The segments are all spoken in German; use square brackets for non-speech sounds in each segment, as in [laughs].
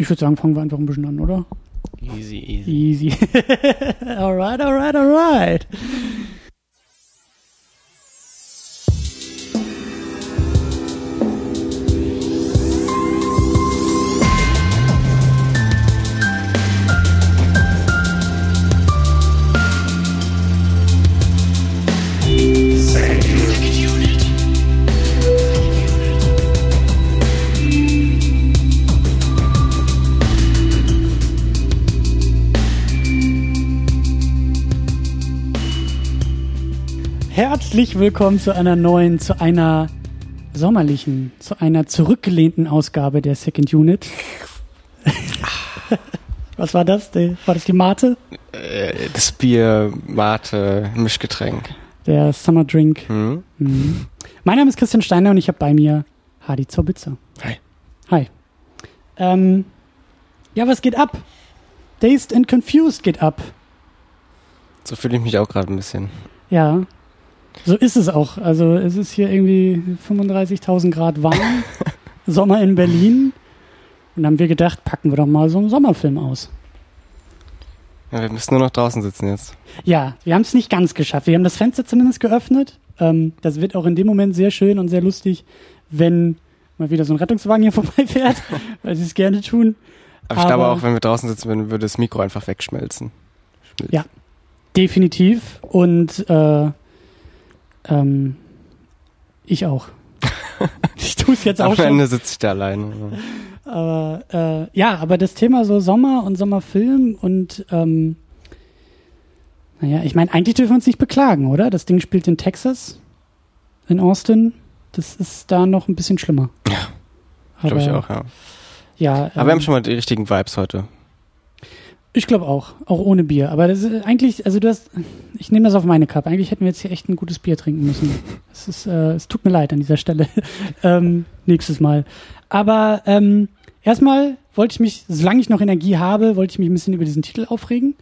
Ich würde sagen, fangen wir einfach ein bisschen an, oder? Easy, easy. Easy. [laughs] alright, alright, alright. Herzlich willkommen zu einer neuen, zu einer sommerlichen, zu einer zurückgelehnten Ausgabe der Second Unit. [laughs] Was war das? War das die Mate? Äh, das Bier, Mate, Mischgetränk. Der Summer Drink. Hm? Mhm. Mein Name ist Christian Steiner und ich habe bei mir Hadi Zorbitzer. Hi. Hi. Ähm, ja, was geht ab? Dazed and Confused geht ab. So fühle ich mich auch gerade ein bisschen. Ja, so ist es auch. Also es ist hier irgendwie 35.000 Grad warm, [laughs] Sommer in Berlin. Und dann haben wir gedacht, packen wir doch mal so einen Sommerfilm aus. Ja, wir müssen nur noch draußen sitzen jetzt. Ja, wir haben es nicht ganz geschafft. Wir haben das Fenster zumindest geöffnet. Ähm, das wird auch in dem Moment sehr schön und sehr lustig, wenn mal wieder so ein Rettungswagen hier [laughs] vorbeifährt, weil sie es gerne tun. Aber, ich glaube auch, wenn wir draußen sitzen würden, würde das Mikro einfach wegschmelzen. Schmilzt. Ja, definitiv. Und äh, ähm, ich auch. [laughs] ich tue es jetzt auch Am schon. Am Ende sitze ich da alleine. Aber äh, ja, aber das Thema so Sommer und Sommerfilm und ähm, naja, ich meine, eigentlich dürfen wir uns nicht beklagen, oder? Das Ding spielt in Texas, in Austin. Das ist da noch ein bisschen schlimmer. Ja, glaube ich auch, ja. Ja. Aber ähm, wir haben schon mal die richtigen Vibes heute. Ich glaube auch, auch ohne Bier. Aber das ist eigentlich, also du hast, ich nehme das auf meine Kappe. Eigentlich hätten wir jetzt hier echt ein gutes Bier trinken müssen. Es ist, äh, es tut mir leid an dieser Stelle. [laughs] ähm, nächstes Mal. Aber ähm, erstmal wollte ich mich, solange ich noch Energie habe, wollte ich mich ein bisschen über diesen Titel aufregen.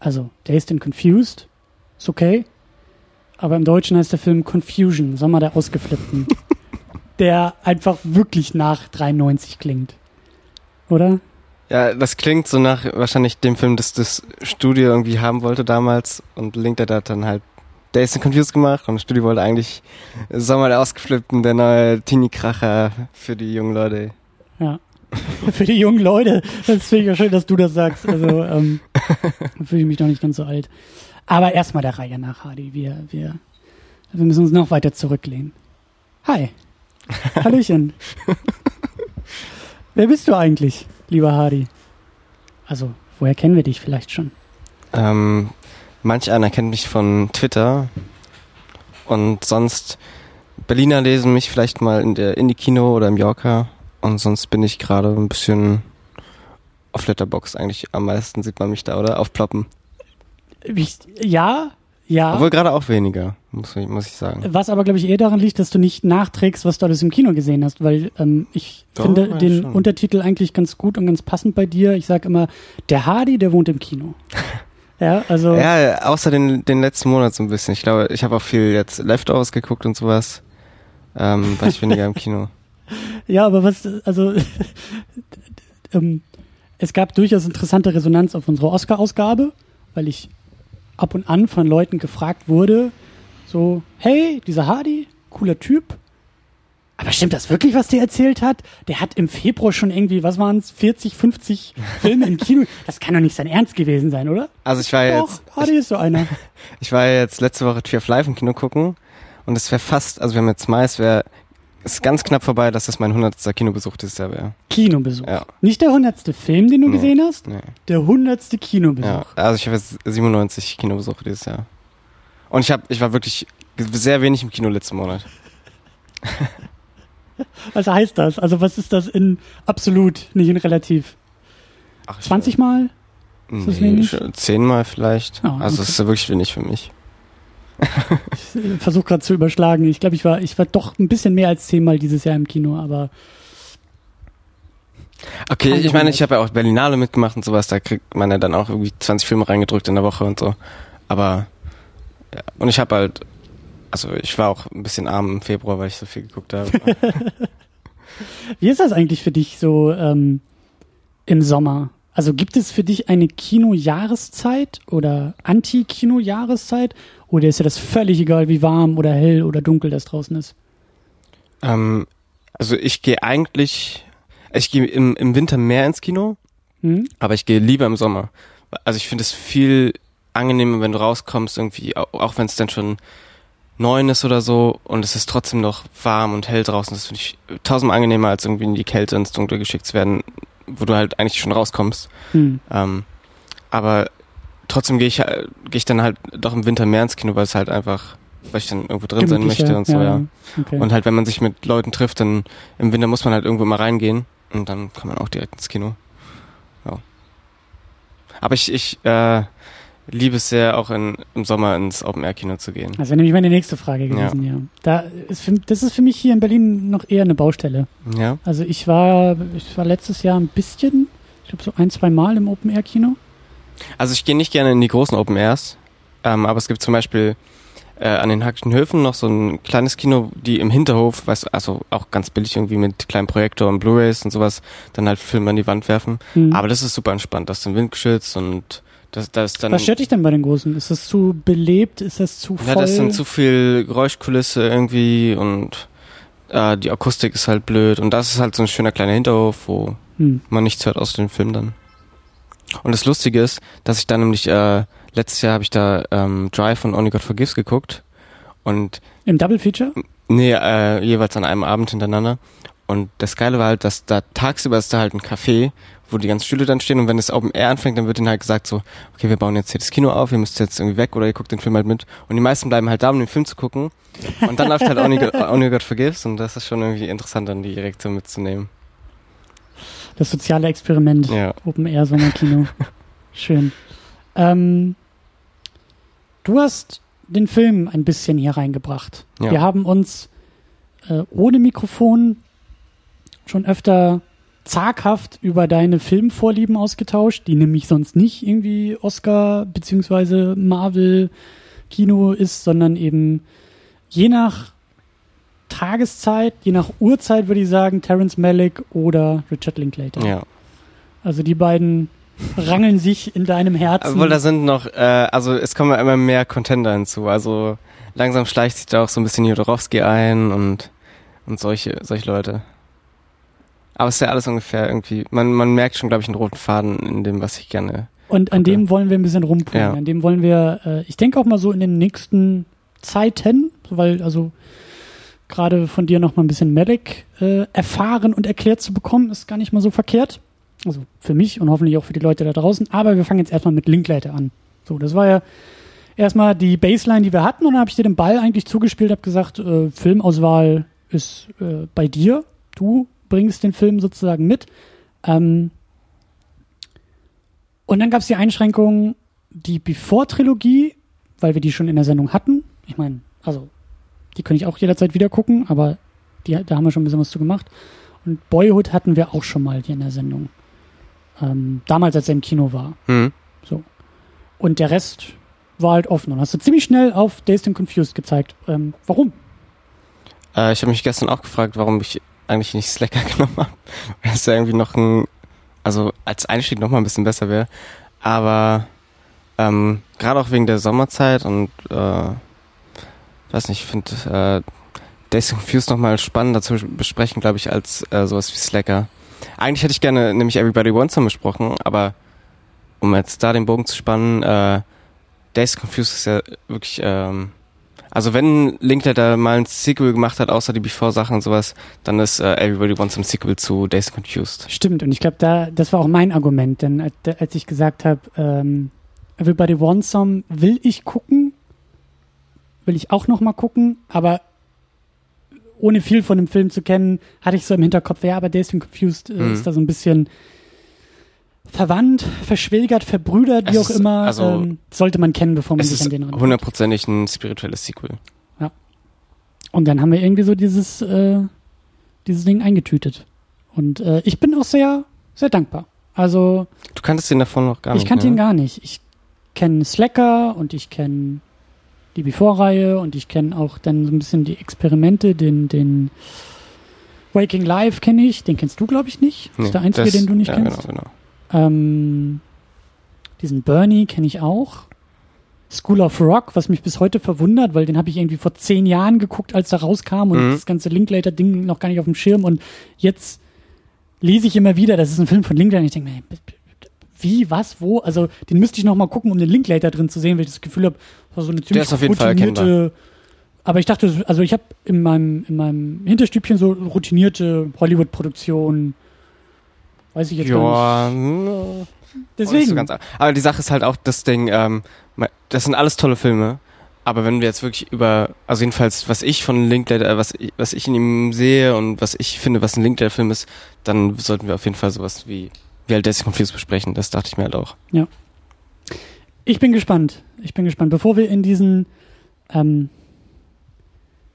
Also, Dazed and Confused, ist okay. Aber im Deutschen heißt der Film Confusion, Sommer der Ausgeflippten. [laughs] der einfach wirklich nach 93 klingt. Oder? Ja, das klingt so nach wahrscheinlich dem Film, das das Studio irgendwie haben wollte damals und Link hat dann halt Days and Confused gemacht und das Studio wollte eigentlich Sommer der Ausgeflippten, der neue Teenie-Kracher für die jungen Leute. Ja. [laughs] für die jungen Leute. Das finde ich ja schön, dass du das sagst. Also ähm, [laughs] fühle ich mich noch nicht ganz so alt. Aber erstmal der Reihe nach, Hardy. Wir, wir, wir müssen uns noch weiter zurücklehnen. Hi. [laughs] Hallöchen. Wer bist du eigentlich? Lieber Hardy? Also, woher kennen wir dich vielleicht schon? Ähm, manch einer kennt mich von Twitter und sonst Berliner lesen mich vielleicht mal in der Indie-Kino oder im Yorker und sonst bin ich gerade ein bisschen auf Letterbox eigentlich am meisten sieht man mich da, oder? Aufploppen. Ich, ja, ja. Obwohl gerade auch weniger, muss ich, muss ich sagen. Was aber, glaube ich, eher daran liegt, dass du nicht nachträgst, was du alles im Kino gesehen hast, weil ähm, ich Doch, finde ja, den schon. Untertitel eigentlich ganz gut und ganz passend bei dir. Ich sage immer, der Hardy, der wohnt im Kino. [laughs] ja, also. Ja, außer den, den letzten Monat so ein bisschen. Ich glaube, ich habe auch viel jetzt Leftovers geguckt und sowas. Ähm, war ich weniger im Kino. [laughs] Ja, aber was, also, [laughs] ähm, es gab durchaus interessante Resonanz auf unsere Oscar-Ausgabe, weil ich ab und an von Leuten gefragt wurde, so, hey, dieser Hardy, cooler Typ. Aber stimmt das wirklich, was der erzählt hat? Der hat im Februar schon irgendwie, was waren es, 40, 50 Filme im Kino. Das kann doch nicht sein Ernst gewesen sein, oder? Also ich war Doch, jetzt... Hardy ist so einer. [laughs] Ich war jetzt letzte Woche Tree of Life im Kino gucken und es wäre fast, also wir haben jetzt Mais, wäre ist ganz knapp vorbei, dass das mein 100. Kinobesuch dieses Jahr wäre. Kinobesuch. Ja. Nicht der 100. Film, den du Nee, gesehen hast? Nee. Der 100. Kinobesuch. Ja, also ich habe jetzt 97 Kinobesuche dieses Jahr. Und ich habe, ich war wirklich sehr wenig im Kino letzten Monat. Was [laughs] heißt das? Also was ist das in absolut, nicht in relativ? Ach, ich 20 Mal? Nee, das zehnmal vielleicht. Ah, also okay. es ist wirklich wenig für mich. [laughs] Ich äh, versuche gerade zu überschlagen. Ich glaube, ich war, ich war doch ein bisschen mehr als zehnmal dieses Jahr im Kino, aber Okay, ich meine, ich habe ja auch Berlinale mitgemacht und sowas, da kriegt man ja dann auch irgendwie 20 Filme reingedrückt in der Woche und so. Aber und ich habe halt, also ich war auch ein bisschen arm im Februar, weil ich so viel geguckt habe. [laughs] Wie ist das eigentlich für dich so? Ähm, im Sommer? Also gibt es für dich eine Kino-Jahreszeit oder Anti-Kino-Jahreszeit? Oder ist dir das völlig egal, wie warm oder hell oder dunkel das draußen ist? Ähm, also ich gehe eigentlich, ich gehe im, im Winter mehr ins Kino, Hm? aber ich gehe lieber im Sommer. Also ich finde es viel angenehmer, wenn du rauskommst, irgendwie, au- auch wenn es dann schon neun ist oder so und es ist trotzdem noch warm und hell draußen. Das finde ich tausendmal angenehmer, als irgendwie in die Kälte ins Dunkle geschickt zu werden, wo du halt eigentlich schon rauskommst. Hm. Ähm, aber trotzdem gehe ich, äh, gehe ich dann halt doch im Winter mehr ins Kino, weil es halt einfach, weil ich dann irgendwo drin sein möchte und so, ja. Okay. Und halt, wenn man sich mit Leuten trifft, dann im Winter muss man halt irgendwo mal reingehen und dann kann man auch direkt ins Kino. Ja. Aber ich, ich äh, liebe es sehr, auch in, im Sommer ins Open-Air-Kino zu gehen. Das wäre nämlich meine nächste Frage gewesen, ja. Da ist für, das ist für mich hier in Berlin noch eher eine Baustelle. Ja. Also ich war, ich war letztes Jahr ein bisschen, ich glaube so ein, zwei Mal im Open-Air-Kino. Also ich gehe nicht gerne in die großen Open-Airs, ähm, aber es gibt zum Beispiel äh, an den Hackischen Höfen noch so ein kleines Kino, die im Hinterhof, weißt also auch ganz billig irgendwie mit kleinem Projektor und Blu-Rays und sowas, dann halt Filme an die Wand werfen. Hm. Aber das ist super entspannt, das ist dann windgeschützt und das, das dann... Was stört dich denn bei den Großen? Ist das zu belebt? Ist das zu voll? Ja, das ist dann zu viel Geräuschkulisse irgendwie und äh, die Akustik ist halt blöd und das ist halt so ein schöner kleiner Hinterhof, wo hm. man nichts hört aus dem Film dann. Und das Lustige ist, dass ich dann nämlich, äh, letztes Jahr habe ich da ähm, Drive und Only God Forgives geguckt und Im Double Feature? nee, äh, jeweils an einem Abend hintereinander. Und das Geile war halt, dass da tagsüber ist da halt ein Café, wo die ganzen Stühle dann stehen und wenn das Open Air anfängt, dann wird ihnen halt gesagt so, okay, wir bauen jetzt hier das Kino auf, ihr müsst jetzt irgendwie weg oder ihr guckt den Film halt mit. Und die meisten bleiben halt da, um den Film zu gucken. Und dann läuft halt Only [laughs] Only God Forgives und das ist schon irgendwie interessant, dann die Reaktion mitzunehmen. Das soziale Experiment. Ja. Open Air Sommerkino. [laughs] Schön. Ähm, du hast den Film ein bisschen hier reingebracht. Ja. Wir haben uns äh, ohne Mikrofon schon öfter zaghaft über deine Filmvorlieben ausgetauscht, die nämlich sonst nicht irgendwie Oscar beziehungsweise Marvel Kino ist, sondern eben je nach Tageszeit, je nach Uhrzeit würde ich sagen, Terence Malick oder Richard Linklater. Ja. Also die beiden rangeln sich in deinem Herzen. Obwohl da sind noch, äh, also es kommen immer mehr Contender hinzu. Also langsam schleicht sich da auch so ein bisschen Jodorowski ein und, und solche, solche Leute. Aber es ist ja alles ungefähr irgendwie, man, man merkt schon, glaube ich, einen roten Faden in dem, was ich gerne. Und an Okay. dem wollen wir ein bisschen rumpulen. Ja. An dem wollen wir, äh, ich denke auch mal so in den nächsten Zeiten, weil also gerade von dir noch mal ein bisschen Medic äh, erfahren und erklärt zu bekommen, ist gar nicht mal so verkehrt. Also für mich und hoffentlich auch für die Leute da draußen. Aber wir fangen jetzt erstmal mit Linklater an. So, das war ja erstmal die Baseline, die wir hatten. Und dann habe ich dir den Ball eigentlich zugespielt, habe gesagt, äh, Filmauswahl ist äh, bei dir. Du bringst den Film sozusagen mit. Ähm, und dann gab es die Einschränkung, die Before-Trilogie, weil wir die schon in der Sendung hatten. Ich meine, also, die könnte ich auch jederzeit wieder gucken, aber die, da haben wir schon ein bisschen was zu gemacht. Und Boyhood hatten wir auch schon mal hier in der Sendung. Ähm, damals, als er im Kino war. Hm. So. Und der Rest war halt offen. Und hast du ziemlich schnell auf Dazed and Confused gezeigt. Ähm, warum? Äh, ich habe mich gestern auch gefragt, warum ich eigentlich nicht Slacker [laughs] genommen habe. Weil es ja irgendwie noch ein, also als Einstieg noch mal ein bisschen besser wäre. Aber ähm, gerade auch wegen der Sommerzeit und äh, weiß nicht, ich finde äh, Days Confused noch mal spannender zu besprechen, glaube ich, als äh, sowas wie Slacker. Eigentlich hätte ich gerne nämlich Everybody Wants Some besprochen, aber um jetzt da den Bogen zu spannen, äh, Days Confused ist ja wirklich ähm, also wenn Linklater mal ein Sequel gemacht hat, außer die Before-Sachen und sowas, dann ist äh, Everybody Wants Some Sequel zu Days Confused. Stimmt, und ich glaube, da, das war auch mein Argument, denn als, ich gesagt habe, ähm, Everybody Wants Some will ich gucken, will ich auch noch mal gucken, aber ohne viel von dem Film zu kennen, hatte ich so im Hinterkopf, ja, aber and Confused äh, Mhm. ist da so ein bisschen verwandt, verschwägert, verbrüdert, wie auch immer. also, ähm, sollte man kennen, bevor man sich an den rantraut. hundertprozentig ein spirituelles Sequel. Und dann haben wir irgendwie so dieses, äh, dieses Ding eingetütet. Und äh, ich bin auch sehr, sehr dankbar. Also Du kanntest den davon noch gar ich nicht. kannte ne? ihn gar nicht. Ich kenne Slacker und ich kenne die Before-Reihe und ich kenne auch dann so ein bisschen die Experimente, den, den Waking Life kenne ich, den kennst du, glaube ich, nicht. Das Nee, ist der einzige, das- den du nicht ja, kennst. Genau, genau. Ähm, diesen Bernie kenne ich auch. School of Rock, was mich bis heute verwundert, weil den habe ich irgendwie vor zehn Jahren geguckt, als er rauskam und Mhm. das ganze Linklater-Ding noch gar nicht auf dem Schirm. Und jetzt lese ich immer wieder, das ist ein Film von Linklater und ich denke mir, wie, was, wo? Also den müsste ich noch mal gucken, um den Linklater drin zu sehen, weil ich das Gefühl habe, das war so eine ziemlich routinierte. Aber ich dachte, also ich habe in meinem, in meinem Hinterstübchen so routinierte Hollywood-Produktion. Weiß ich jetzt gar Ja, nicht. mm, Deswegen. Nicht so aber die Sache ist halt auch das Ding, ähm, das sind alles tolle Filme, aber wenn wir jetzt wirklich über, also jedenfalls, was ich von Linklater, äh, was ich, was ich in ihm sehe und was ich finde, was ein Linklater-Film ist, dann sollten wir auf jeden Fall sowas wie, wie halt Desi Confused besprechen. Das dachte ich mir halt auch. Ich bin gespannt. Ich bin gespannt. Bevor wir in diesen ähm,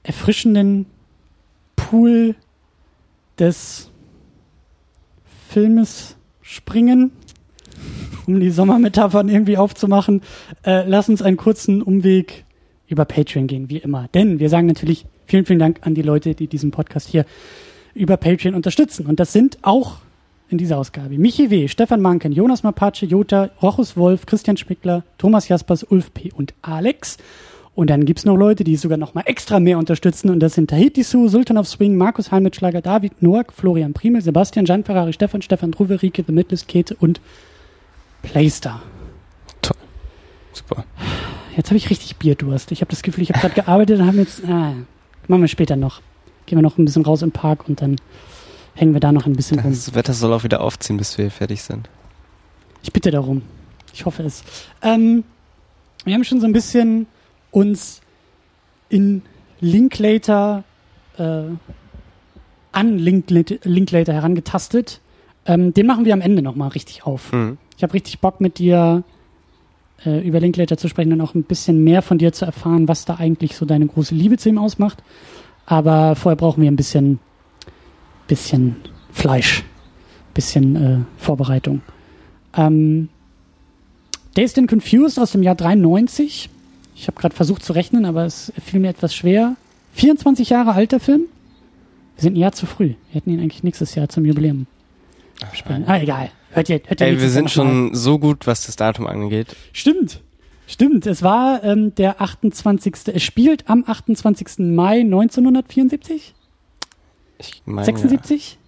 erfrischenden Pool des Filmes springen, um die Sommermetaphern irgendwie aufzumachen, äh, lass uns einen kurzen Umweg über Patreon gehen, wie immer. Denn wir sagen natürlich vielen, vielen Dank an die Leute, die diesen Podcast hier über Patreon unterstützen. Und das sind auch in dieser Ausgabe Michi W., Stefan Manken, Jonas Mapace, Jota, Rochus Wolf, Christian Schmickler, Thomas Jaspers, Ulf P. und Alex. Und dann gibt's noch Leute, die sogar noch mal extra mehr unterstützen. Und das sind Tahiti Su, Sultan of Swing, Markus Heimitschlager, David Noack, Florian Primel, Sebastian, Gian Ferrari, Stefan, Stefan Druwe, Rike, The Midlist, Kete und Playstar. Super. Jetzt habe ich richtig Bierdurst. Ich habe das Gefühl, ich habe gerade gearbeitet und haben jetzt. Ah, machen wir später noch. Gehen wir noch ein bisschen raus im Park und dann hängen wir da noch ein bisschen rum. Das Wetter soll auch wieder aufziehen, bis wir fertig sind. Ich bitte darum. Ich hoffe es. Ähm, wir haben schon so ein bisschen uns in Linklater äh, an Linklater, Linklater herangetastet. Ähm, den machen wir am Ende nochmal richtig auf. Hm. Ich habe richtig Bock mit dir äh, über Linklater zu sprechen und auch ein bisschen mehr von dir zu erfahren, was da eigentlich so deine große Liebe zu ihm ausmacht. Aber vorher brauchen wir ein bisschen, bisschen Fleisch, bisschen äh, Vorbereitung. Ähm, Dazed and Confused aus dem Jahr 93. Ich habe gerade versucht zu rechnen, aber es fiel mir etwas schwer. 24 Jahre alter Film. Wir sind ein Jahr zu früh. Wir hätten ihn eigentlich nächstes Jahr zum Jubiläum spielen. Ah, egal. Hört ihr, hört ihr Ey, wir sind noch mal. schon so gut, was das Datum angeht. Stimmt. Stimmt. Es war ähm, der 28. Es spielt am 28. Mai 1974? Ich meine, 76?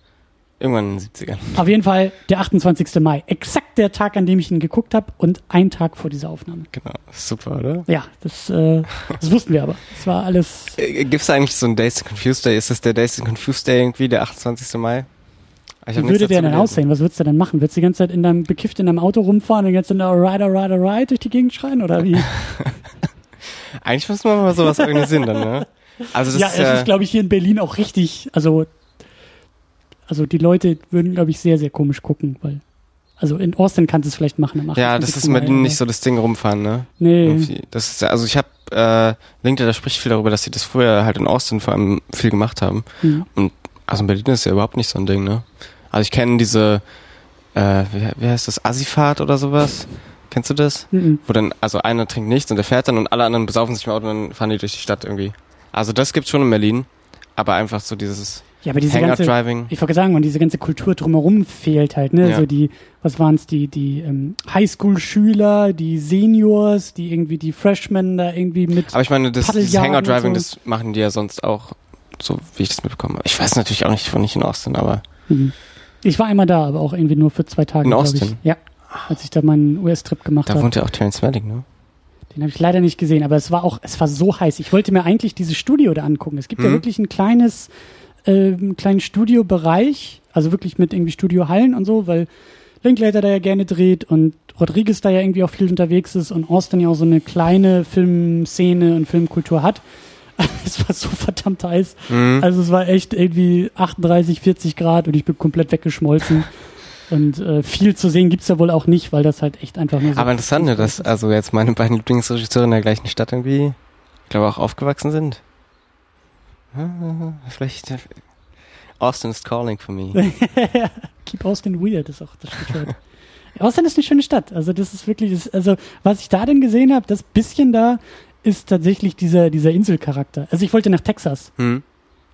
Irgendwann in den 70ern. Auf jeden Fall der 28. Mai. Exakt der Tag, an dem ich ihn geguckt habe und ein Tag vor dieser Aufnahme. Genau. Super, oder? Ja, das, äh, das wussten wir aber. Es war alles. [laughs] Äh, Gibt's da eigentlich so einen Days to Confused Day? Ist das der Days to Confused Day irgendwie, der 28. Mai? Wie würde der denn gelesen. aussehen? Was würdest du denn machen? Würdest du die ganze Zeit in deinem bekifft in deinem Auto rumfahren und die ganze Zeit Ride, Ride, Ride durch die Gegend schreien? Oder wie? [laughs] Eigentlich müssen wir mal sowas organisieren dann, ne? Also das ja, ist es ja, ist, glaube ich, hier in Berlin auch richtig. Also, also die Leute würden, glaube ich, sehr, sehr komisch gucken, weil. Also in Austin kannst du es vielleicht machen. ja, das 28. ist in Berlin nicht so das Ding rumfahren, ne? Nee. Irgendwie. Das ist, ja- also ich habe, äh, LinkedIn, da spricht viel darüber, dass sie das früher halt in Austin vor allem viel gemacht haben. Hm. Also in Berlin ist ja überhaupt nicht so ein Ding, ne? Also ich kenne diese, äh, wie, wie heißt das, Assifahrt oder sowas? Kennst du das? Mhm. Wo dann, also einer trinkt nichts und der fährt dann und alle anderen besaufen sich im Auto und dann fahren die durch die Stadt irgendwie. Also das gibt's schon in Berlin, aber einfach so dieses Ja, aber diese ganze, Hangout-Driving. ich wollte sagen, und diese ganze Kultur drumherum fehlt halt, ne? Ja. So die, was waren es, die, die ähm, Highschool-Schüler, die Seniors, die irgendwie die Freshmen da irgendwie mit. Aber ich meine, das, dieses Hangout-Driving, so. das machen die ja sonst auch, so wie ich das mitbekommen habe. Ich weiß natürlich auch nicht, von nicht in Austin, aber Mhm. Ich war einmal da, aber auch irgendwie nur für zwei Tage. In Austin? Ich. Ja. Als ich da meinen US-Trip gemacht da habe. wohnt ja auch Terrence Malick, ne? Den habe ich leider nicht gesehen, aber es war auch, es war so heiß. Ich wollte mir eigentlich dieses Studio da angucken. Es gibt ja Mhm. wirklich ein kleines, äh, einen kleinen Studiobereich, also wirklich mit irgendwie Studiohallen und so, weil Linklater da ja gerne dreht und Rodriguez da ja irgendwie auch viel unterwegs ist und Austin ja auch so eine kleine Filmszene und Filmkultur hat. [laughs] Es war so verdammt heiß. Mhm. Also es war echt irgendwie 38, 40 Grad und ich bin komplett weggeschmolzen. [laughs] Und äh, viel zu sehen gibt's ja wohl auch nicht, weil das halt echt einfach nur so. Aber interessant, dass also jetzt meine beiden Lieblingsregisseure in der gleichen Stadt irgendwie, ich glaube auch aufgewachsen sind. [laughs] Vielleicht äh, Austin is calling for me. [laughs] Keep Austin weird ist auch das Stichwort. [laughs] Austin ist eine schöne Stadt. Also das ist wirklich, das, also was ich da denn gesehen habe, das bisschen da ist tatsächlich dieser, dieser Inselcharakter. Also ich wollte nach Texas Hm?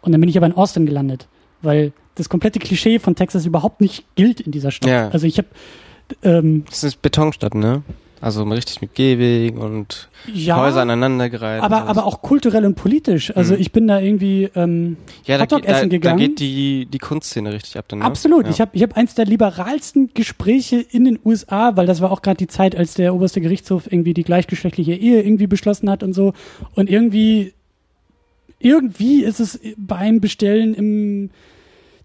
und dann bin ich aber in Austin gelandet, weil das komplette Klischee von Texas überhaupt nicht gilt in dieser Stadt. Ja. Also ich habe Ähm, Das ist Betonstadt, ne? Also richtig mit Gehwegen und ja, Häuser aneinandergereiht. aber, aber auch kulturell und politisch. Also Mhm. ich bin da irgendwie ähm, ja, da, Hotdog geht- da, essen da gegangen. geht die, die Kunstszene richtig ab dann, ne? Absolut. Ja. Ich habe ich hab eins der liberalsten Gespräche in den USA, weil das war auch gerade die Zeit, als der oberste Gerichtshof irgendwie die gleichgeschlechtliche Ehe irgendwie beschlossen hat und so. Und irgendwie, irgendwie ist es beim Bestellen im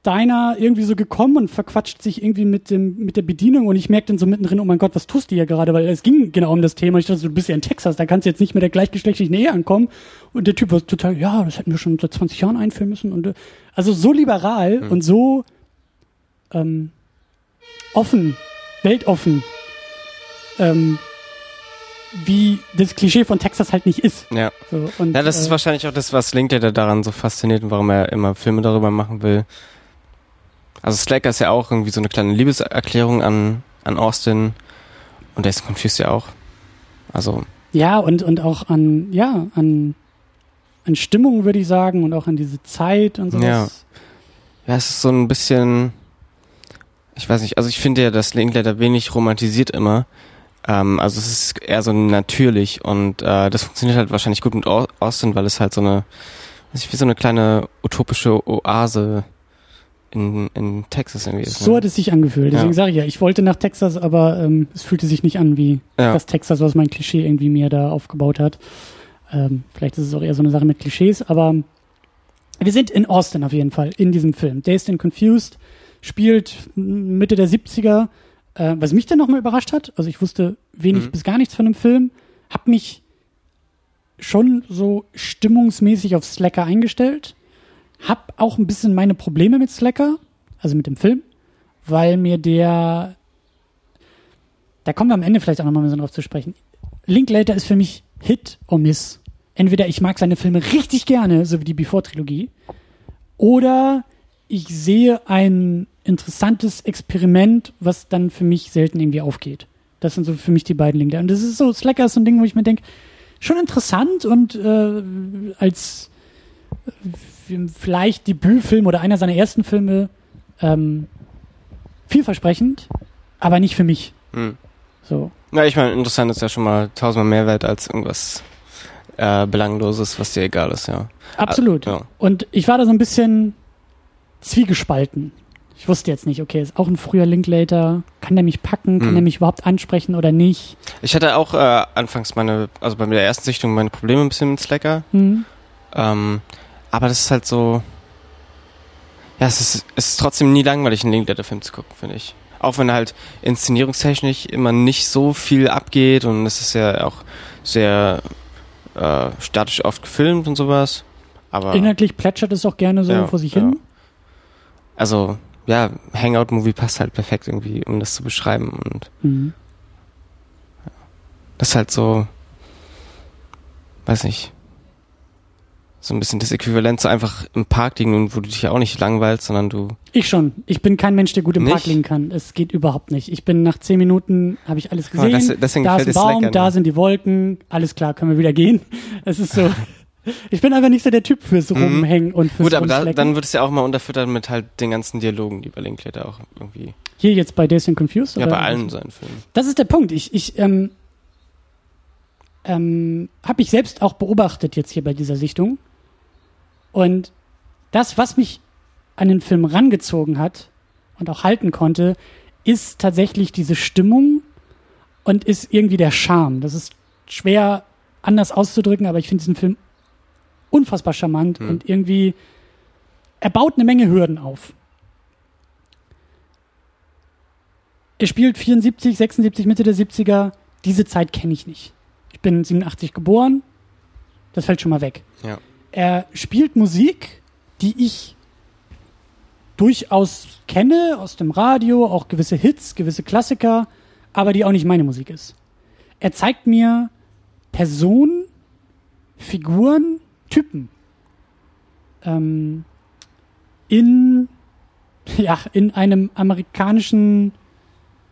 Diner irgendwie so gekommen und verquatscht sich irgendwie mit dem mit der Bedienung und ich merke dann so mittendrin, oh mein Gott, was tust du hier gerade? Weil es ging genau um das Thema. Ich dachte, so, du bist ja in Texas, da kannst du jetzt nicht mit der gleichgeschlechtlichen Ehe ankommen. Und der Typ war total, ja, das hätten wir schon seit 20 Jahren einführen müssen. Und äh, also so liberal und so ähm, offen, weltoffen, ähm, wie das Klischee von Texas halt nicht ist. Ja. So, und, Ja, das ist äh, wahrscheinlich auch das, was Linklater daran so fasziniert und warum er immer Filme darüber machen will. Also Slacker ist ja auch irgendwie so eine kleine Liebeserklärung an, an Austin und der ist Confused ja auch. Also, Ja, und, und auch an, ja, an, an Stimmung, würde ich sagen, und auch an diese Zeit und sowas. Ja. ja, es ist so ein bisschen, ich weiß nicht, also ich finde ja, dass Linklater wenig romantisiert immer. Ähm, also es ist eher so natürlich und äh, das funktioniert halt wahrscheinlich gut mit Au- Austin, weil es halt so eine, weiß ich, wie so eine kleine utopische Oase in, in Texas irgendwie ist. So ne? hat es sich angefühlt. Deswegen Ja. sage ich ja, ich wollte nach Texas, aber ähm, es fühlte sich nicht an wie Ja. das Texas, was mein Klischee irgendwie mir da aufgebaut hat. Ähm, vielleicht ist es auch eher so eine Sache mit Klischees, aber wir sind in Austin auf jeden Fall, in diesem Film. Dazed and Confused spielt Mitte der 70er. Äh, was mich dann nochmal überrascht hat, also ich wusste wenig Mhm. bis gar nichts von dem Film, hab mich schon so stimmungsmäßig auf Slacker eingestellt. Hab auch ein bisschen meine Probleme mit Slacker, also mit dem Film, weil mir der, da kommen wir am Ende vielleicht auch nochmal ein bisschen drauf zu sprechen. Linklater ist für mich Hit or Miss. Entweder ich mag seine Filme richtig gerne, so wie die Before-Trilogie, oder ich sehe ein interessantes Experiment, was dann für mich selten irgendwie aufgeht. Das sind so für mich die beiden Linklater. Und das ist so, Slacker ist so ein Ding, wo ich mir denke, schon interessant und äh, als vielleicht Debütfilm oder einer seiner ersten Filme ähm, vielversprechend, aber nicht für mich. Hm. So. Ja, ich meine, interessant ist ja schon mal tausendmal mehr wert als irgendwas äh, Belangloses, was dir egal ist, ja. Absolut. Ah, ja. Und ich war da so ein bisschen zwiegespalten. Ich wusste jetzt nicht, okay, ist auch ein früher Linklater, kann der mich packen, kann Mhm. der mich überhaupt ansprechen oder nicht? Ich hatte auch äh, anfangs meine, also bei der ersten Sichtung meine Probleme ein bisschen mit Slacker. Hm. Ähm, aber das ist halt so. Ja, es ist, es ist trotzdem nie langweilig, einen Linklater-Film zu gucken, finde ich. Auch wenn halt inszenierungstechnisch immer nicht so viel abgeht und es ist ja auch sehr äh, statisch oft gefilmt und sowas. Aber Inhaltlich plätschert es auch gerne so Ja, vor sich ja. hin. also ja, Hangout-Movie passt halt perfekt irgendwie, um das zu beschreiben. Und Mhm. das ist halt so, weiß nicht, so ein bisschen das Äquivalent zu einfach im Park liegen wo du dich ja auch nicht langweilst, sondern du Ich schon. Ich bin kein Mensch, der gut im Nicht? Park liegen kann. Es geht überhaupt nicht. Ich bin nach zehn Minuten, habe ich alles gesehen. das- deswegen da ist ein Baum, Slacker da sind die Wolken. Alles klar, können wir wieder gehen. Es ist so. [laughs] ich bin einfach nicht so der Typ fürs Rumhängen und fürs Mhm. Gut, aber da, dann wird es ja auch mal unterfüttert mit halt den ganzen Dialogen, die bei Linklater auch irgendwie, Hier jetzt bei Days and Confused? ja, bei allen seinen Filmen. Das ist der Punkt. Ich, ich ähm, ähm, habe ich selbst auch beobachtet jetzt hier bei dieser Sichtung. Und das, was mich an den Film rangezogen hat und auch halten konnte, ist tatsächlich diese Stimmung und ist irgendwie der Charme. Das ist schwer anders auszudrücken, aber ich finde diesen Film unfassbar charmant Hm. und irgendwie, er baut eine Menge Hürden auf. Er spielt 74, 76, Mitte der 70er. Diese Zeit kenne ich nicht. Ich bin 87 geboren. Das fällt schon mal weg. Ja. Er spielt Musik, die ich durchaus kenne aus dem Radio, auch gewisse Hits, gewisse Klassiker, aber die auch nicht meine Musik ist. Er zeigt mir Personen, Figuren, Typen ähm, in [laughs] ja in einem amerikanischen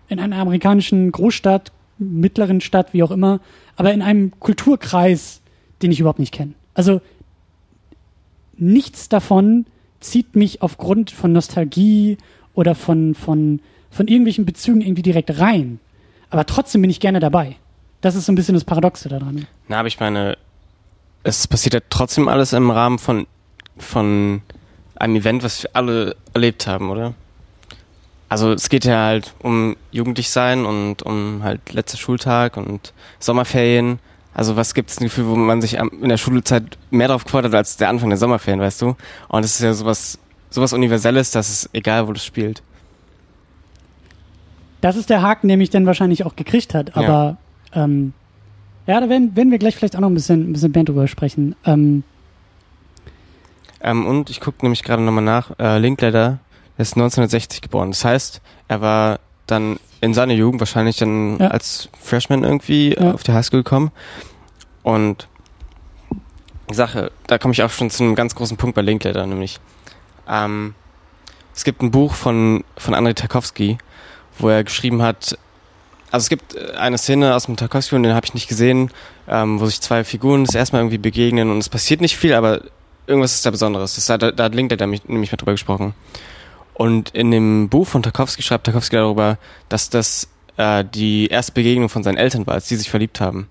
in einer amerikanischen Großstadt, mittleren Stadt, wie auch immer, aber in einem Kulturkreis, den ich überhaupt nicht kenne. Also nichts davon zieht mich aufgrund von Nostalgie oder von, von, von irgendwelchen Bezügen irgendwie direkt rein. Aber trotzdem bin ich gerne dabei. Das ist so ein bisschen das Paradoxe daran. Na, aber ich meine, es passiert ja trotzdem alles im Rahmen von, von einem Event, was wir alle erlebt haben, oder? Also es geht ja halt um jugendlich sein und um halt letzter Schultag und Sommerferien. Also was gibt es ein Gefühl, wo man sich in der Schulzeit mehr darauf gefordert als der Anfang der Sommerferien, weißt du? Und es ist ja sowas, sowas Universelles, dass es egal, wo das spielt. Das ist der Haken, der mich dann wahrscheinlich auch gekriegt hat. Aber ja, ähm, ja da werden, werden wir gleich vielleicht auch noch ein bisschen, ein bisschen mehr drüber sprechen. Ähm, ähm, und ich gucke nämlich gerade nochmal nach. Äh, Linkletter ist 1960 geboren. Das heißt, er war dann in seiner Jugend wahrscheinlich dann ja. als Freshman irgendwie ja. auf die Highschool gekommen. Und Sache, da komme ich auch schon zu einem ganz großen Punkt bei Linkletter, nämlich ähm, es gibt ein Buch von, von Andrei Tarkovsky, wo er geschrieben hat, also es gibt eine Szene aus dem Tarkovsky, und den habe ich nicht gesehen, ähm, wo sich zwei Figuren das erstmal irgendwie begegnen und es passiert nicht viel, aber irgendwas ist da Besonderes. Das, da, da hat Linkletter nämlich mal drüber gesprochen. Und in dem Buch von Tarkovsky schreibt Tarkovsky darüber, dass das äh, die erste Begegnung von seinen Eltern war, als die sich verliebt haben.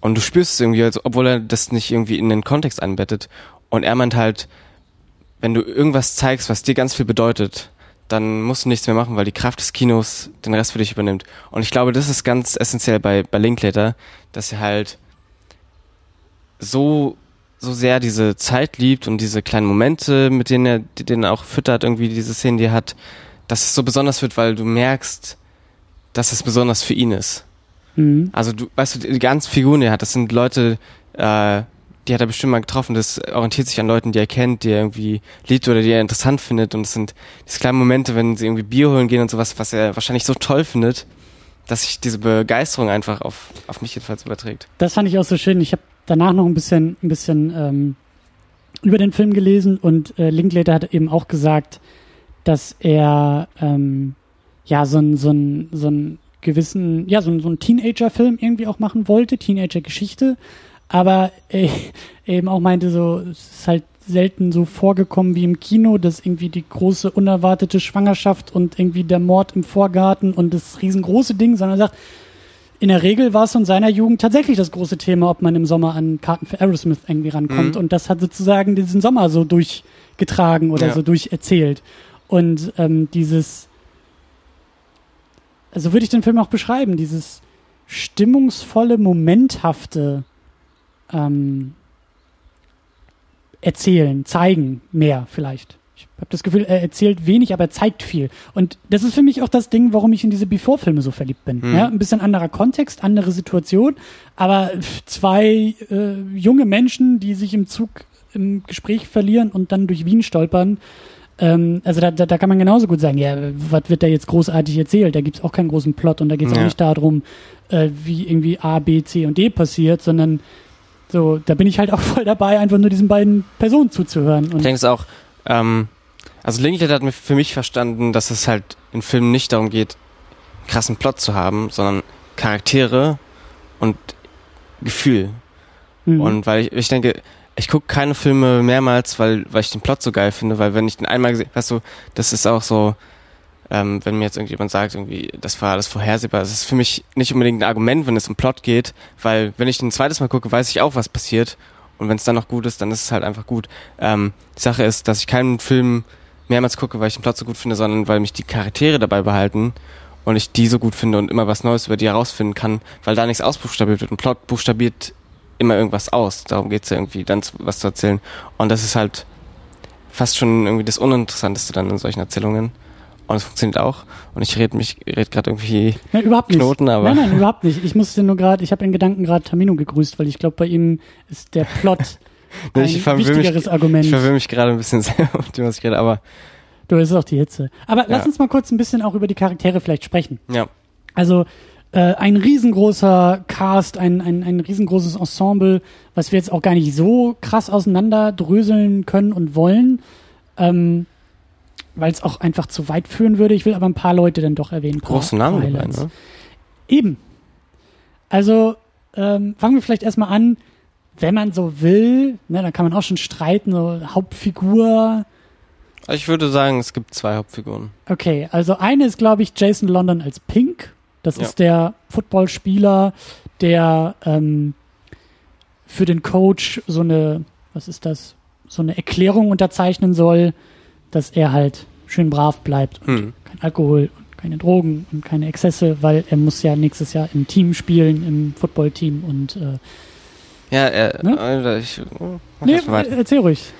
Und du spürst es irgendwie, also, obwohl er das nicht irgendwie in den Kontext einbettet. Und er meint halt, wenn du irgendwas zeigst, was dir ganz viel bedeutet, dann musst du nichts mehr machen, weil die Kraft des Kinos den Rest für dich übernimmt. Und ich glaube, das ist ganz essentiell bei, bei Linklater, dass er halt so so sehr diese Zeit liebt und diese kleinen Momente, mit denen er denen er auch füttert, irgendwie diese Szenen, die er hat, dass es so besonders wird, weil du merkst, dass es besonders für ihn ist. Mhm. Also du, weißt du, die ganzen Figuren, die er hat, das sind Leute, äh, die hat er bestimmt mal getroffen, das orientiert sich an Leuten, die er kennt, die er irgendwie liebt oder die er interessant findet und es sind diese kleinen Momente, wenn sie irgendwie Bier holen gehen und sowas, was er wahrscheinlich so toll findet, dass sich diese Begeisterung einfach auf, auf mich jedenfalls überträgt. Das fand ich auch so schön. Ich habe danach noch ein bisschen, ein bisschen ähm, über den Film gelesen und äh, Linklater hat eben auch gesagt, dass er ähm, ja so ein so ein so ein gewissen ja so ein, so ein Teenager-Film irgendwie auch machen wollte, Teenager-Geschichte, aber äh, [laughs] eben auch meinte so es ist halt selten so vorgekommen wie im Kino, dass irgendwie die große unerwartete Schwangerschaft und irgendwie der Mord im Vorgarten und das riesengroße Ding, sondern er sagt in der Regel war es in seiner Jugend tatsächlich das große Thema, ob man im Sommer an Karten für Aerosmith irgendwie rankommt. Mhm. Und das hat sozusagen diesen Sommer so durchgetragen oder ja. so durcherzählt. Und ähm, dieses, also würde ich den Film auch beschreiben, dieses stimmungsvolle, momenthafte ähm, Erzählen, zeigen mehr vielleicht. Ich habe das Gefühl, er erzählt wenig, aber er zeigt viel. Und das ist für mich auch das Ding, warum ich in diese Before-Filme so verliebt bin. Mhm. Ja, ein bisschen anderer Kontext, andere Situation, aber zwei äh, junge Menschen, die sich im Zug im Gespräch verlieren und dann durch Wien stolpern. Ähm, also da, da, da kann man genauso gut sagen, ja, was wird da jetzt großartig erzählt? Da gibt's auch keinen großen Plot und da geht's ja. auch nicht darum, äh, wie irgendwie A, B, C und D passiert, sondern so, da bin ich halt auch [laughs] voll dabei, einfach nur diesen beiden Personen zuzuhören. Ich denke es auch, ähm, also Linklater hat für mich verstanden, dass es halt in Filmen nicht darum geht, einen krassen Plot zu haben, sondern Charaktere und Gefühl. Mhm. Und weil ich, ich denke, ich gucke keine Filme mehrmals, weil, weil ich den Plot so geil finde, weil wenn ich den einmal gesehen, weißt du, das ist auch so, ähm, wenn mir jetzt irgendjemand sagt, irgendwie, das war alles vorhersehbar, das ist für mich nicht unbedingt ein Argument, wenn es um Plot geht, weil wenn ich den zweites Mal gucke, weiß ich auch, was passiert und wenn es dann noch gut ist, dann ist es halt einfach gut. Ähm, die Sache ist, dass ich keinen Film mehrmals gucke, weil ich den Plot so gut finde, sondern weil mich die Charaktere dabei behalten und ich die so gut finde und immer was Neues über die herausfinden kann, weil da nichts ausbuchstabiert wird. Ein Plot buchstabiert immer irgendwas aus. Darum geht's ja irgendwie, dann was zu erzählen. Und das ist halt fast schon irgendwie das Uninteressanteste dann in solchen Erzählungen. Und es funktioniert auch. Und ich rede mich, rede gerade irgendwie nein, überhaupt Knoten, nicht. aber. Nein, nein, [laughs] überhaupt nicht. Ich musste nur gerade, ich habe in Gedanken gerade Tamino gegrüßt, weil ich glaube, bei ihm ist der Plot [laughs] ein ich wichtigeres mich, Argument. Ich verwirre mich gerade ein bisschen [laughs] sehr auf dem, was ich rede, aber. Du, es ist auch die Hitze. Aber ja. lass uns mal kurz ein bisschen auch über die Charaktere vielleicht sprechen. Ja. Also, äh, ein riesengroßer Cast, ein, ein, ein riesengroßes Ensemble, was wir jetzt auch gar nicht so krass auseinanderdröseln können und wollen. Ähm, weil es auch einfach zu weit führen würde. Ich will aber ein paar Leute dann doch erwähnen. Großen Namen dabei, ne? Eben. Also ähm, fangen wir vielleicht erstmal an, wenn man so will, ne, dann kann man auch schon streiten, so Hauptfigur. Ich würde sagen, es gibt zwei Hauptfiguren. Okay, also eine ist, glaube ich, Jason London als Pink. Das Ja. ist der Footballspieler, der ähm, für den Coach so eine, was ist das, so eine Erklärung unterzeichnen soll, dass er halt schön brav bleibt und Hm. kein Alkohol und keine Drogen und keine Exzesse, weil er muss ja nächstes Jahr im Team spielen, im Footballteam und äh, Ja, er, Ne? ich, oh, nee, erzähl ruhig.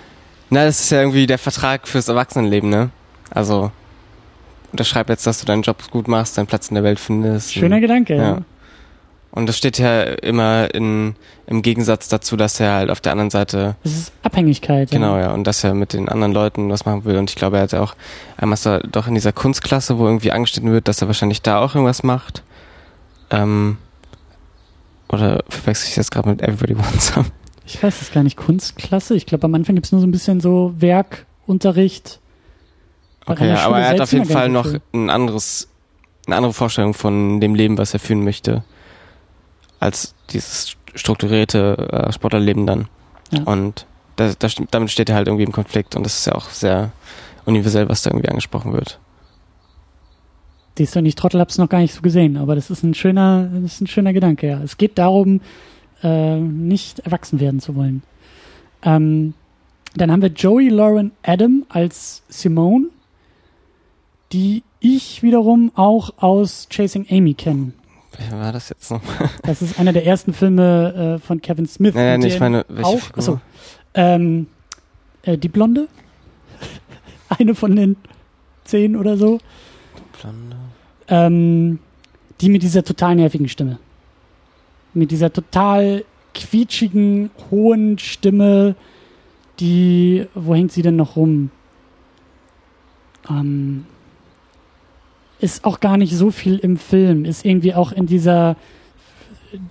Na, das ist ja irgendwie der Vertrag fürs Erwachsenenleben, ne? Also, unterschreib jetzt, dass du deinen Job gut machst, deinen Platz in der Welt findest. Schöner und, Gedanke. ja. Ja. Und das steht ja immer in, im Gegensatz dazu, dass er halt auf der anderen Seite, Das ist Abhängigkeit. genau, Ja. ja, und dass er mit den anderen Leuten was machen will. Und ich glaube, er hat ja auch einmal ist er doch in dieser Kunstklasse, wo irgendwie angeschnitten wird, dass er wahrscheinlich da auch irgendwas macht. Ähm, oder verwechsel ich das gerade mit Everybody Wants Some? Ich weiß es gar nicht. Kunstklasse? Ich glaube, am Anfang gibt es nur so ein bisschen so Werkunterricht. Okay, ja, aber er hat auf jeden Fall noch so ein anderes, eine andere Vorstellung von dem Leben, was er führen möchte, als dieses strukturierte äh, Sportlerleben dann. Ja. Und das, das, damit steht er halt irgendwie im Konflikt und das ist ja auch sehr universell, was da irgendwie angesprochen wird. Siehst du, und ich Trottel hab's noch gar nicht so gesehen, aber das ist ein schöner, das ist ein schöner Gedanke, ja. Es geht darum, äh, nicht erwachsen werden zu wollen. Ähm, dann haben wir Joey Lauren Adam als Simone, die ich wiederum auch aus Chasing Amy kenne. Wer war das jetzt noch? [laughs] Das ist einer der ersten Filme äh, von Kevin Smith. In nee, ich meine, welche auch, achso, ähm, äh, die Blonde. [laughs] Eine von den zehn oder so. Blonde. Ähm, die mit dieser total nervigen Stimme. Mit dieser total quietschigen, hohen Stimme, die, wo hängt sie denn noch rum? Ähm, ist auch gar nicht so viel im Film. Ist irgendwie auch in dieser,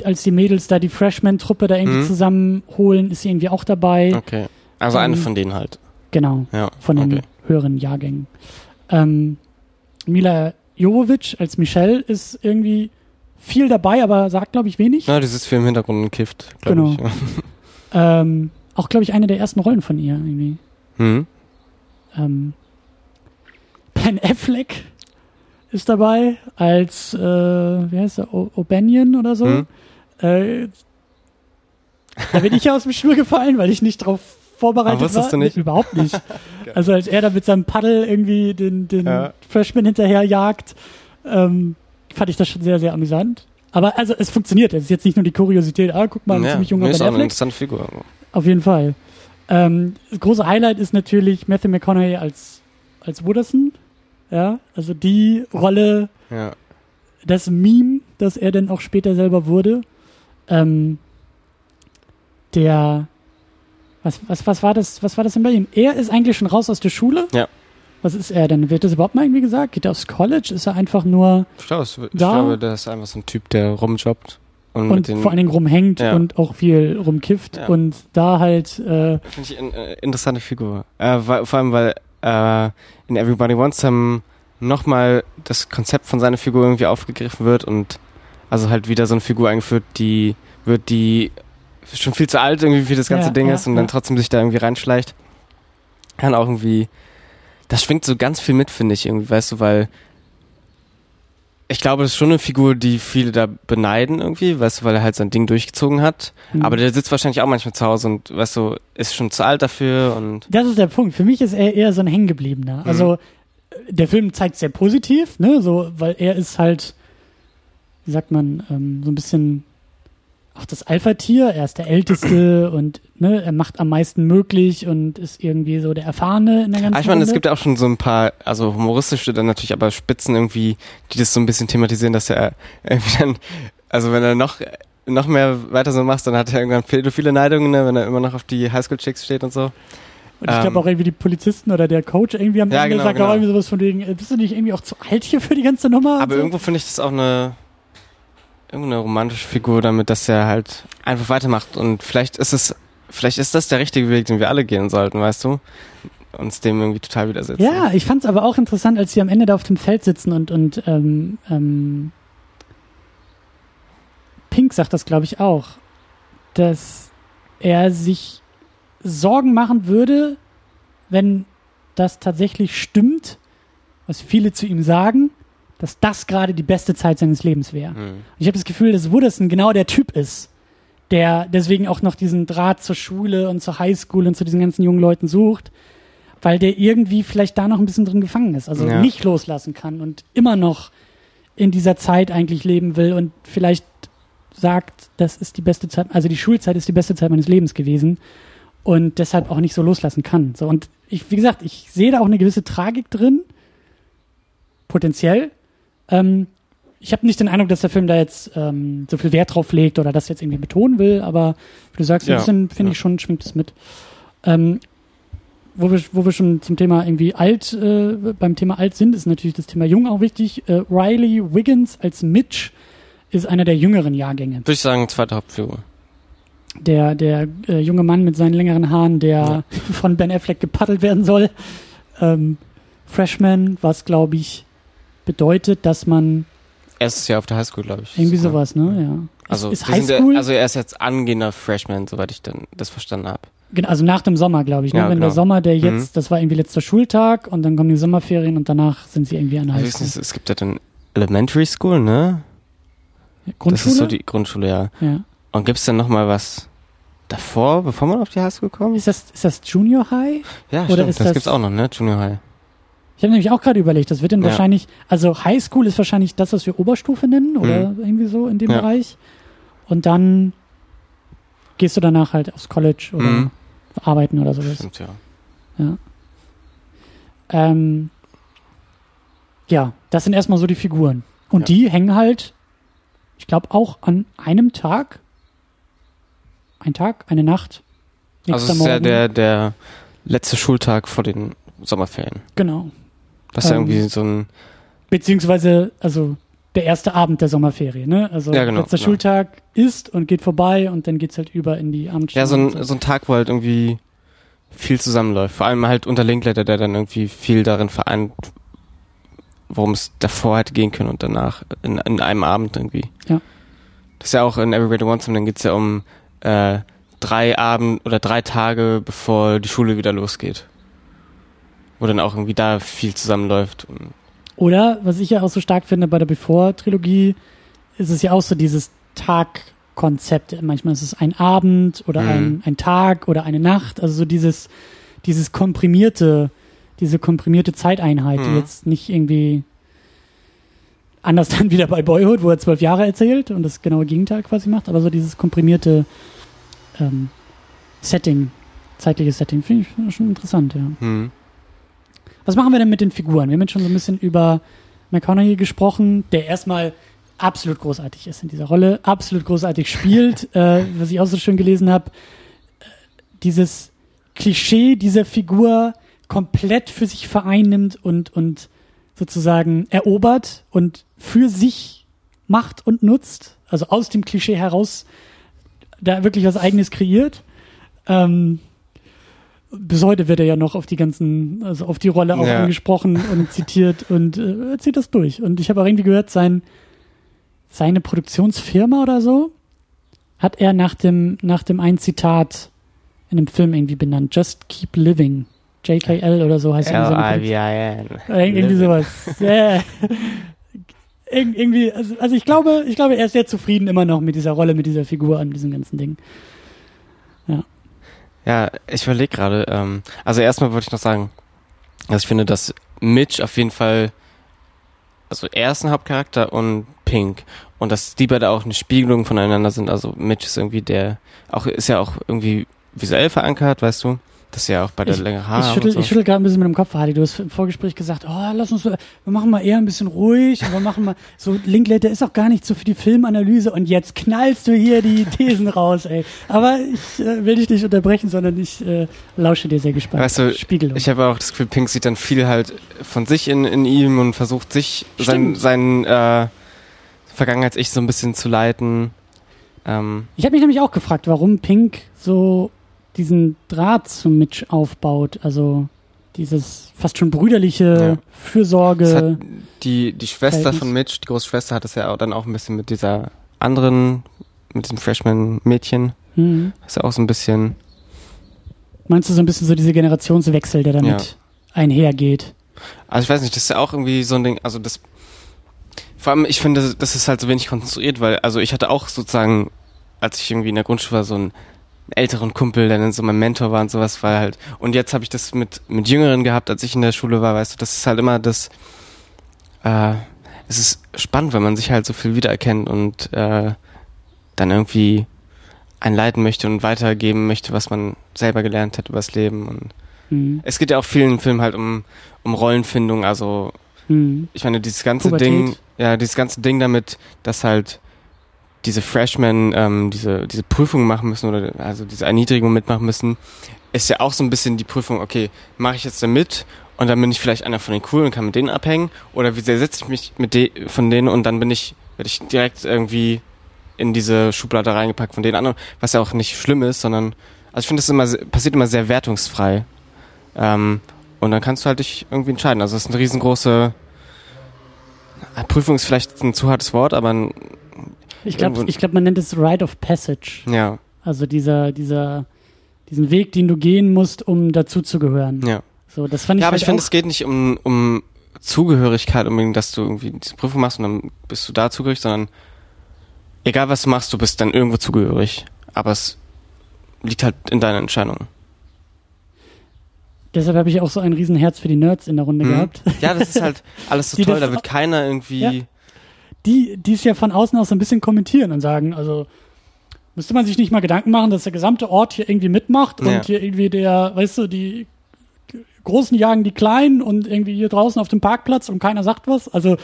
als die Mädels da die Freshman-Truppe da irgendwie Mhm. zusammenholen, ist sie irgendwie auch dabei. Okay. Also eine Ähm, von denen halt. Genau Ja. von den okay. höheren Jahrgängen. Ähm, Mila Jovovic als Michelle ist irgendwie viel dabei, aber sagt, glaube ich, wenig. Na, dieses Film im Hintergrund und kifft, glaube Genau. ich. Ja. [laughs] [laughs] Ähm, auch, glaube ich, eine der ersten Rollen von ihr irgendwie. Hm? Ähm, Ben Affleck ist dabei als, äh, wie heißt er, O'Banion oder so. Hm? Äh, da bin ich ja aus dem Stuhl gefallen, weil ich nicht drauf vorbereitet wusstest war. du nicht? Überhaupt nicht. [laughs] also als er da mit seinem Paddel irgendwie den, den Ja. Freshman hinterher jagt, ähm, fand ich das schon sehr, sehr amüsant. Aber also es funktioniert. Es ist jetzt nicht nur die Kuriosität, ah, guck mal, ein ja, ziemlich junger nee, ist auch eine interessante Figur. Auf jeden Fall. Ähm, das große Highlight ist natürlich Matthew McConaughey als, als Wooderson. Ja, also die Rolle, Ja. das Meme, das er dann auch später selber wurde. Ähm, der, was, was, was war das, was war das denn bei ihm? Er ist eigentlich schon raus aus der Schule. Ja. Was ist er denn? Wird das überhaupt mal irgendwie gesagt? Geht er aufs College? Ist er einfach nur Ich glaube, ich Da- glaube, der ist einfach so ein Typ, der rumjobbt. Und, und vor allen Dingen rumhängt Ja. und auch viel rumkifft Ja. und da halt, äh, Finde ich eine äh, interessante Figur. Äh, weil, vor allem, weil äh, in Everybody Wants Some nochmal das Konzept von seiner Figur irgendwie aufgegriffen wird und also halt wieder so eine Figur eingeführt, die wird, die schon viel zu alt irgendwie für das ganze Ja, Ding ja, ist und dann ja. trotzdem sich da irgendwie reinschleicht. Kann auch irgendwie, das schwingt so ganz viel mit, finde ich irgendwie, weißt du, weil ich glaube, das ist schon eine Figur, die viele da beneiden irgendwie, weißt du, weil er halt sein Ding durchgezogen hat. hm. Aber der sitzt wahrscheinlich auch manchmal zu Hause und, weißt du, ist schon zu alt dafür und. Das ist der Punkt. Für mich ist er eher so ein Hängengebliebener. Also äh, der Film zeigt sehr positiv, ne, so, weil er ist halt, wie sagt man, ähm, so ein bisschen auch das Alpha-Tier. Er ist der Älteste [clears throat] und ne, er macht am meisten möglich und ist irgendwie so der Erfahrene in der ganzen Ah, ich meine, es gibt ja auch schon so ein paar, also humoristische dann natürlich, aber Spitzen irgendwie, die das so ein bisschen thematisieren, dass er irgendwie dann, also wenn er noch, noch mehr weiter so macht, dann hat er irgendwann pädophile Neigungen, ne, wenn er immer noch auf die Highschool-Chicks steht und so. Und ich glaube ähm, auch irgendwie die Polizisten oder der Coach irgendwie am Ja, Ende genau, sagt auch genau. irgendwie sowas von wegen, äh, bist du nicht irgendwie auch zu alt hier für die ganze Nummer? Aber so? irgendwo finde ich das auch eine, irgendeine romantische Figur damit, dass er halt einfach weitermacht und vielleicht ist es, vielleicht ist das der richtige Weg, den wir alle gehen sollten, weißt du? Uns dem irgendwie total widersetzen. Ja, ich fand es aber auch interessant, als sie am Ende da auf dem Feld sitzen und, und ähm, ähm, Pink sagt das, glaube ich, auch, dass er sich Sorgen machen würde, wenn das tatsächlich stimmt, was viele zu ihm sagen, dass das gerade die beste Zeit seines Lebens wäre. Hm. Ich habe das Gefühl, dass Wooderson genau der Typ ist, der deswegen auch noch diesen Draht zur Schule und zur Highschool und zu diesen ganzen jungen Leuten sucht, weil der irgendwie vielleicht da noch ein bisschen drin gefangen ist, also Ja. nicht loslassen kann und immer noch in dieser Zeit eigentlich leben will und vielleicht sagt, das ist die beste Zeit, also die Schulzeit ist die beste Zeit meines Lebens gewesen und deshalb auch nicht so loslassen kann. So und ich, wie gesagt, ich sehe da auch eine gewisse Tragik drin, potenziell. Ähm, ich habe nicht den Eindruck, dass der Film da jetzt ähm, so viel Wert drauf legt oder das jetzt irgendwie betonen will, aber wie du sagst, ein Ja. bisschen finde ich Ja. schon, schwingt es mit. Ähm, wo wir, wo wir schon zum Thema irgendwie alt, äh, beim Thema alt sind, ist natürlich das Thema jung auch wichtig. Äh, Riley Wiggins als Mitch ist einer der jüngeren Jahrgänge. Würde ich sagen, zweite Hauptfigur. Der, der äh, junge Mann mit seinen längeren Haaren, der [laughs] von Ben Affleck gepaddelt werden soll. Ähm, Freshman, was glaube ich bedeutet, dass man Erstes Jahr auf der Highschool, glaube ich. irgendwie Ja. sowas, ne? Ja. Also, ist, ist der- Highschool? also er ist jetzt angehender Freshman, soweit ich dann das verstanden habe. Genau, also nach dem Sommer, glaube ich. Ne? Ja, Wenn der genau. Sommer, der jetzt, Mhm. das war irgendwie letzter Schultag und dann kommen die Sommerferien und danach sind sie irgendwie an der Also, Highschool. es, es gibt ja dann Elementary School, ne? Grundschule? Das ist so die Grundschule, ja. ja. Und gibt's dann noch mal was davor, bevor man auf die Highschool kommt? Ist das, ist das Junior High? Ja, oder stimmt. das, das- gibt's auch noch, ne? Junior High. Ich habe nämlich auch gerade überlegt, das wird dann Ja. wahrscheinlich, also Highschool ist wahrscheinlich das, was wir Oberstufe nennen oder irgendwie so in dem Ja. Bereich. Und dann gehst du danach halt aufs College oder Mhm. arbeiten oder sowas. Stimmt, ja. Ja. Ähm, ja, das sind erstmal so die Figuren. Und Ja. die hängen halt, ich glaube, auch an einem Tag. Ein Tag, eine Nacht. Also ist ja der, der letzte Schultag vor den Sommerferien. Genau. Das ist ja Ähm, irgendwie so ein, Beziehungsweise, also der erste Abend der Sommerferien, ne? Also Ja, genau, letzter genau. Schultag ist und geht vorbei und dann geht's halt über in die Abendstunde. ja, so ein, so ein Tag, wo halt irgendwie viel zusammenläuft. Vor allem halt unter Linkletter, der dann irgendwie viel darin vereint, worum es davor hätte gehen können und danach in, in einem Abend irgendwie. Ja. Das ist ja auch in Everybody Wants Him, dann geht's ja um äh, drei Abend oder drei Tage, bevor die Schule wieder losgeht. Wo dann auch irgendwie da viel zusammenläuft. Oder, was ich ja auch so stark finde bei der Before-Trilogie, ist es ja auch so dieses Tagkonzept. Manchmal ist es ein Abend oder Mhm. ein, ein Tag oder eine Nacht. Also so dieses, dieses komprimierte, diese komprimierte Zeiteinheit, die Mhm. jetzt nicht irgendwie anders [laughs] dann wieder bei Boyhood, wo er zwölf Jahre erzählt und das genaue Gegenteil quasi macht, aber so dieses komprimierte ähm, Setting, zeitliches Setting, finde ich schon interessant, ja. hm. Was machen wir denn mit den Figuren? Wir haben jetzt schon so ein bisschen über McConaughey gesprochen, der erstmal absolut großartig ist in dieser Rolle, absolut großartig spielt, [laughs] äh, was ich auch so schön gelesen habe. Äh, dieses Klischee dieser Figur komplett für sich vereinnimmt und, und sozusagen erobert und für sich macht und nutzt, also aus dem Klischee heraus da wirklich was eigenes kreiert. Ähm, bis heute wird er ja noch auf die ganzen, also auf die Rolle auch Ja. angesprochen und [laughs] zitiert und äh, er zieht das durch. Und ich habe auch irgendwie gehört, sein, seine Produktionsfirma oder so hat er nach dem, nach dem einen Zitat in einem Film irgendwie benannt. Just Keep Living. JKL oder so heißt. L-I-V-I-N. Irgendwie sowas. Ja. Ir irgendwie, also, also ich glaube, ich glaube, er ist sehr zufrieden immer noch mit dieser Rolle, mit dieser Figur an diesem ganzen Ding. Ja, ich überlege gerade. Ähm, also erstmal wollte ich noch sagen, dass ich finde, dass Mitch auf jeden Fall, also er ist ein Hauptcharakter und Pink und dass die beide auch eine Spiegelung voneinander sind. Also Mitch ist irgendwie der, auch ist ja auch irgendwie visuell verankert, weißt du, dass er auch bei der Ich- längere Haare Ich schüttel, so. schüttel gerade ein bisschen mit dem Kopf, Hardy. Du hast im Vorgespräch gesagt, oh, lass uns, wir machen mal eher ein bisschen ruhig wir machen mal, [laughs] so Linklater ist auch gar nicht so für die Filmanalyse und jetzt knallst du hier die [laughs] Thesen raus, ey. Aber ich äh, will dich nicht unterbrechen, sondern ich äh, lausche dir sehr gespannt. Weißt du, Spiegelung. Ich habe auch das Gefühl, Pink sieht dann viel halt von sich in, in ihm und versucht sich sein, sein äh, Vergangenheits-Ich so ein bisschen zu leiten. Ähm, Ich habe mich nämlich auch gefragt, warum Pink so diesen Draht zu Mitch aufbaut. Also dieses fast schon brüderliche Ja. Fürsorge. die, die Schwester Verhältnis. von Mitch, die große Schwester, hat es ja auch dann auch ein bisschen mit dieser anderen, mit diesem Freshman-Mädchen. Mhm. Ist ja auch so ein bisschen, Meinst du so ein bisschen so diese Generationswechsel, der damit einhergeht. Also ich weiß nicht, das ist ja auch irgendwie so ein Ding, also das vor allem, ich finde, das ist halt so wenig konstruiert, weil, also ich hatte auch sozusagen, als ich irgendwie in der Grundschule war, so einen älteren Kumpel, der dann so mein Mentor war und sowas, weil halt, und jetzt habe ich das mit, mit Jüngeren gehabt, als ich in der Schule war, weißt du, das ist halt immer das, äh, es ist spannend, wenn man sich halt so viel wiedererkennt und äh, dann irgendwie einleiten möchte und weitergeben möchte, was man selber gelernt hat übers Leben. Und Mhm. es geht ja auch vielen Filmen halt um, um Rollenfindung, also Mhm. ich meine, dieses ganze Pubertät. Ding, ja, dieses ganze Ding damit, dass halt diese Freshmen ähm, diese, diese Prüfung machen müssen oder also diese Erniedrigung mitmachen müssen, ist ja auch so ein bisschen die Prüfung, okay, mache ich jetzt da mit und dann bin ich vielleicht einer von den Coolen und kann mit denen abhängen oder wie sehr setze ich mich mit de von denen und dann bin ich, werde ich direkt irgendwie in diese Schublade reingepackt von den anderen, was ja auch nicht schlimm ist, sondern also ich finde, das immer passiert immer sehr wertungsfrei. Ähm, und dann kannst du halt dich irgendwie entscheiden. Also es ist eine riesengroße Prüfung ist vielleicht ein zu hartes Wort, aber ein, Ich glaube, glaub, man nennt es Rite of Passage. ja, Also dieser, dieser, diesen Weg, den du gehen musst, um dazuzugehören. ja. So, das fand ich Ja, aber halt ich finde, es geht nicht um, um Zugehörigkeit unbedingt, dass du irgendwie diese Prüfung machst und dann bist du da zugehörig, sondern egal was du machst, du bist dann irgendwo zugehörig. Aber es liegt halt in deiner Entscheidung. deshalb habe ich auch so ein Riesenherz für die Nerds in der Runde Mhm. gehabt. Ja, das ist halt [laughs] alles so toll, da wird keiner irgendwie. Ja. Die, die es ja von außen auch so ein bisschen kommentieren und sagen, also müsste man sich nicht mal Gedanken machen, dass der gesamte Ort hier irgendwie mitmacht Ja. und hier irgendwie der, weißt du, die Großen jagen die Kleinen und irgendwie hier draußen auf dem Parkplatz und keiner sagt was. Also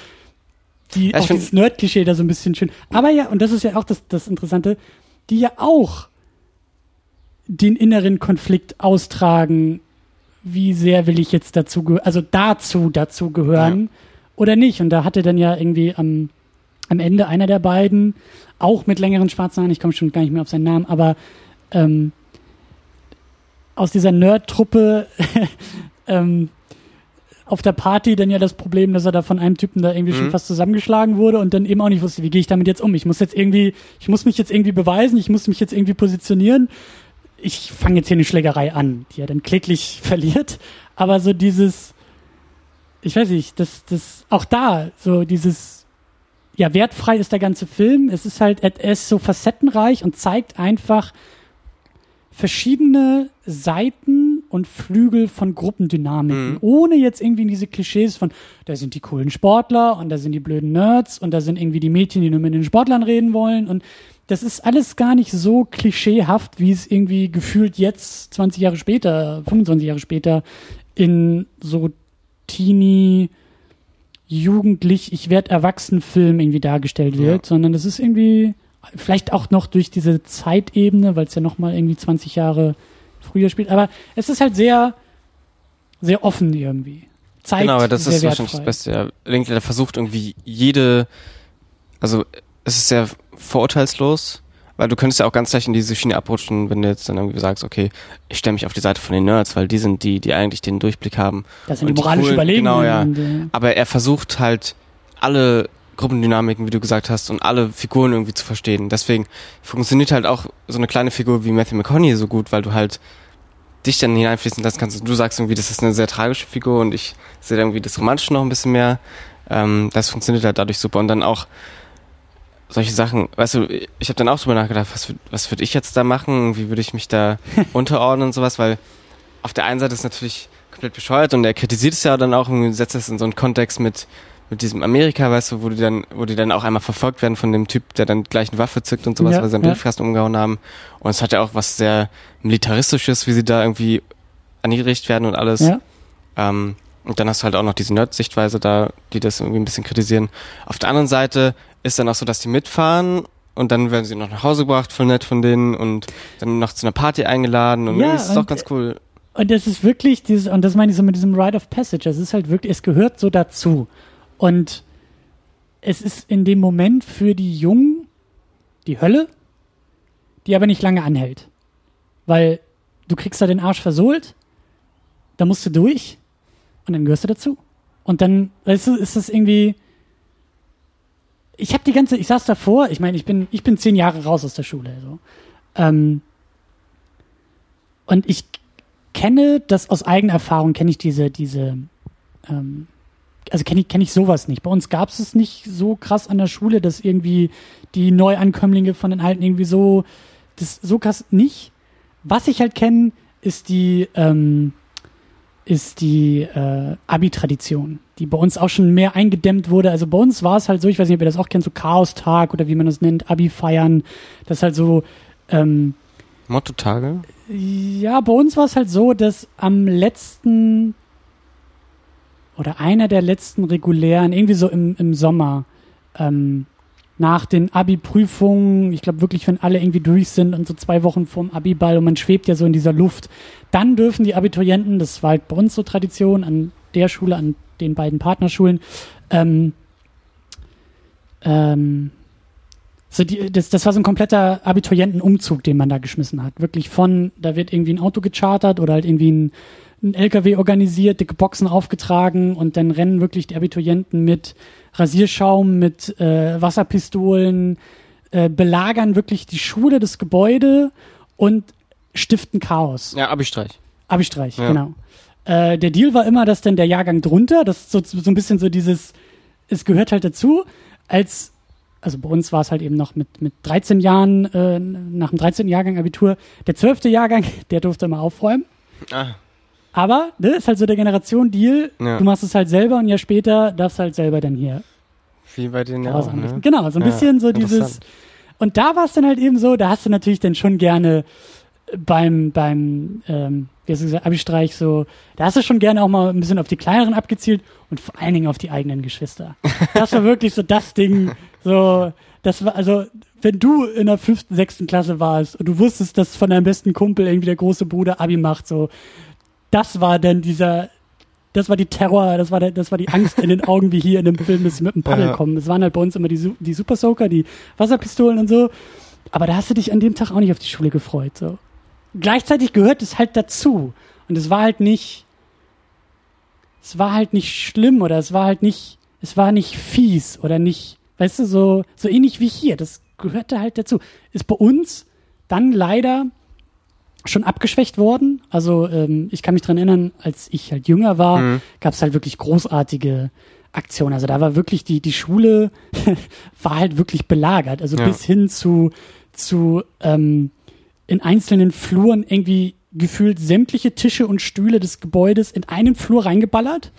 die, Ja, auch dieses Nerd-Klischee da so ein bisschen schön. Aber ja, und das ist ja auch das, das Interessante, die ja auch den inneren Konflikt austragen, wie sehr will ich jetzt dazu, also dazu, dazu gehören oder nicht. Und da hatte dann ja irgendwie am, am Ende einer der beiden, auch mit längeren schwarzen Haaren, ich komme schon gar nicht mehr auf seinen Namen, aber ähm, aus dieser Nerd-Truppe [laughs] ähm, auf der Party dann ja das Problem, dass er da von einem Typen da irgendwie schon Mhm. fast zusammengeschlagen wurde und dann eben auch nicht wusste, wie gehe ich damit jetzt um? Ich muss jetzt irgendwie, ich muss mich jetzt irgendwie beweisen, ich muss mich jetzt irgendwie positionieren. Ich fange jetzt hier eine Schlägerei an, die er dann kläglich [laughs] verliert. Aber so dieses, ich weiß nicht, das, das, auch da, so dieses, ja, wertfrei ist der ganze Film. Es ist halt, er ist so facettenreich und zeigt einfach verschiedene Seiten und Flügel von Gruppendynamiken, Mhm. ohne jetzt irgendwie in diese Klischees von, da sind die coolen Sportler und da sind die blöden Nerds und da sind irgendwie die Mädchen, die nur mit den Sportlern reden wollen und das ist alles gar nicht so klischeehaft, wie es irgendwie gefühlt jetzt 20 Jahre später, 25 Jahre später in so Teenie, jugendlich, ich werde erwachsen Film irgendwie dargestellt wird, Ja. sondern das ist irgendwie vielleicht auch noch durch diese Zeitebene, weil es ja noch mal irgendwie 20 Jahre früher spielt, aber es ist halt sehr sehr offen irgendwie. Zeigt Genau, aber das ist wahrscheinlich das Beste. Ja. Linklater versucht irgendwie jede, also es ist sehr vorurteilslos, weil du könntest ja auch ganz leicht in diese Schiene abrutschen, wenn du jetzt dann irgendwie sagst, okay, ich stelle mich auf die Seite von den Nerds, weil die sind die, die eigentlich den Durchblick haben. Das sind die moralisch coolen- überlegen. genau, ja. Und, äh, Aber er versucht halt alle Gruppendynamiken, wie du gesagt hast, und alle Figuren irgendwie zu verstehen. Deswegen funktioniert halt auch so eine kleine Figur wie Matthew McConaughey so gut, weil du halt dich dann hineinfließen lassen kannst. Du sagst irgendwie, das ist eine sehr tragische Figur und ich sehe irgendwie das Romantische noch ein bisschen mehr. Ähm, das funktioniert halt dadurch super. Und dann auch solche Sachen, weißt du, ich habe dann auch drüber nachgedacht, was, was würde ich jetzt da machen? Wie würde ich mich da [laughs] unterordnen und sowas? Weil auf der einen Seite ist natürlich komplett bescheuert und er kritisiert es ja dann auch und setzt es in so einen Kontext mit mit diesem Amerika, weißt du, wo die dann, wo die dann auch einmal verfolgt werden von dem Typ, der dann gleich eine Waffe zückt und sowas, Ja, weil sie am ja. Briefkasten umgehauen haben. Und es hat ja auch was sehr militaristisches, wie sie da irgendwie erniedrigt werden und alles. ja. Ähm, und dann hast du halt auch noch diese Nerd-Sichtweise da, die das irgendwie ein bisschen kritisieren. Auf der anderen Seite ist dann auch so, dass die mitfahren und dann werden sie noch nach Hause gebracht, voll nett von denen und dann noch zu einer Party eingeladen und Ja, das ist doch ganz cool. Und das ist wirklich dieses, und das meine ich so mit diesem Rite of Passage, es ist halt wirklich, es gehört so dazu. Und es ist in dem Moment für die Jungen die Hölle, die aber nicht lange anhält. Weil du kriegst da den Arsch versohlt, da musst du durch und dann gehörst du dazu. Und dann, weißt du, ist das irgendwie. Ich habe die ganze, ich saß davor, ich meine, ich bin, ich bin zehn Jahre raus aus der Schule. So. Ähm, und ich kenne das aus eigener Erfahrung, kenne ich diese, diese, ähm, also kenne ich, kenn ich sowas nicht. Bei uns gab es es nicht so krass an der Schule, dass irgendwie die Neuankömmlinge von den Alten irgendwie so, das so krass nicht. Was ich halt kenne, ist die, ähm, ist die äh, Abi-Tradition, die bei uns auch schon mehr eingedämmt wurde. Also bei uns war es halt so, ich weiß nicht, ob ihr das auch kennt, so Chaos-Tag oder wie man das nennt, Abi-Feiern. Das halt so, ähm, Motto-Tage? Ja, bei uns war es halt so, dass am letzten oder einer der letzten regulären, irgendwie so im, im Sommer, ähm, nach den Abi-Prüfungen, ich glaube wirklich, wenn alle irgendwie durch sind und so zwei Wochen vorm Abi-Ball und man schwebt ja so in dieser Luft, dann dürfen die Abiturienten, das war halt bei uns so Tradition, an der Schule, an den beiden Partnerschulen, ähm, ähm, so die, das, das war so ein kompletter Abiturientenumzug, den man da geschmissen hat. Wirklich von, da wird irgendwie ein Auto gechartert oder halt irgendwie ein, ein LKW organisiert, dicke Boxen aufgetragen und dann rennen wirklich die Abiturienten mit Rasierschaum, mit äh, Wasserpistolen, äh, belagern wirklich die Schule, das Gebäude und stiften Chaos. Ja, Abistreich. Abistreich, ja. genau. Äh, der Deal war immer, dass dann der Jahrgang drunter, das ist so, so ein bisschen so dieses, es gehört halt dazu, als also bei uns war es halt eben noch mit, mit 13 Jahren, äh, nach dem 13. Jahrgang Abitur, der 12. Jahrgang, [laughs] der durfte immer aufräumen. Ah. Aber, ne, ist halt so der Generation-Deal, ja. du machst es halt selber und ein Jahr später darfst du halt selber dann hier. Wie bei den ja ne? Genau, so ein ja, bisschen so dieses. Und da war es dann halt eben so, da hast du natürlich dann schon gerne beim, beim, ähm, wie hast du gesagt, Abi-Streich so, da hast du schon gerne auch mal ein bisschen auf die kleineren abgezielt und vor allen Dingen auf die eigenen Geschwister. [laughs] Das war wirklich so das Ding, so, das war, also, wenn du in der fünften, sechsten Klasse warst und du wusstest, dass von deinem besten Kumpel irgendwie der große Bruder Abi macht, so, das war dann dieser, das war die Terror, das war, der, das war die Angst in den Augen, wie hier in dem Film, dass sie mit dem Paddel ja. kommen. Das waren halt bei uns immer die, die Super Soaker, die Wasserpistolen und so. Aber da hast du dich an dem Tag auch nicht auf die Schule gefreut, so. Gleichzeitig gehört es halt dazu. Und es war halt nicht, es war halt nicht schlimm oder es war halt nicht, es war nicht fies oder nicht, Weißt du, so, so ähnlich wie hier. Das gehörte halt dazu. Ist bei uns dann leider schon abgeschwächt worden. Also ähm, ich kann mich dran erinnern, als ich halt jünger war, mhm. gab es halt wirklich großartige Aktionen. Also da war wirklich die, die Schule [laughs] war halt wirklich belagert. Also ja. bis hin zu, zu ähm, in einzelnen Fluren irgendwie gefühlt sämtliche Tische und Stühle des Gebäudes in einen Flur reingeballert.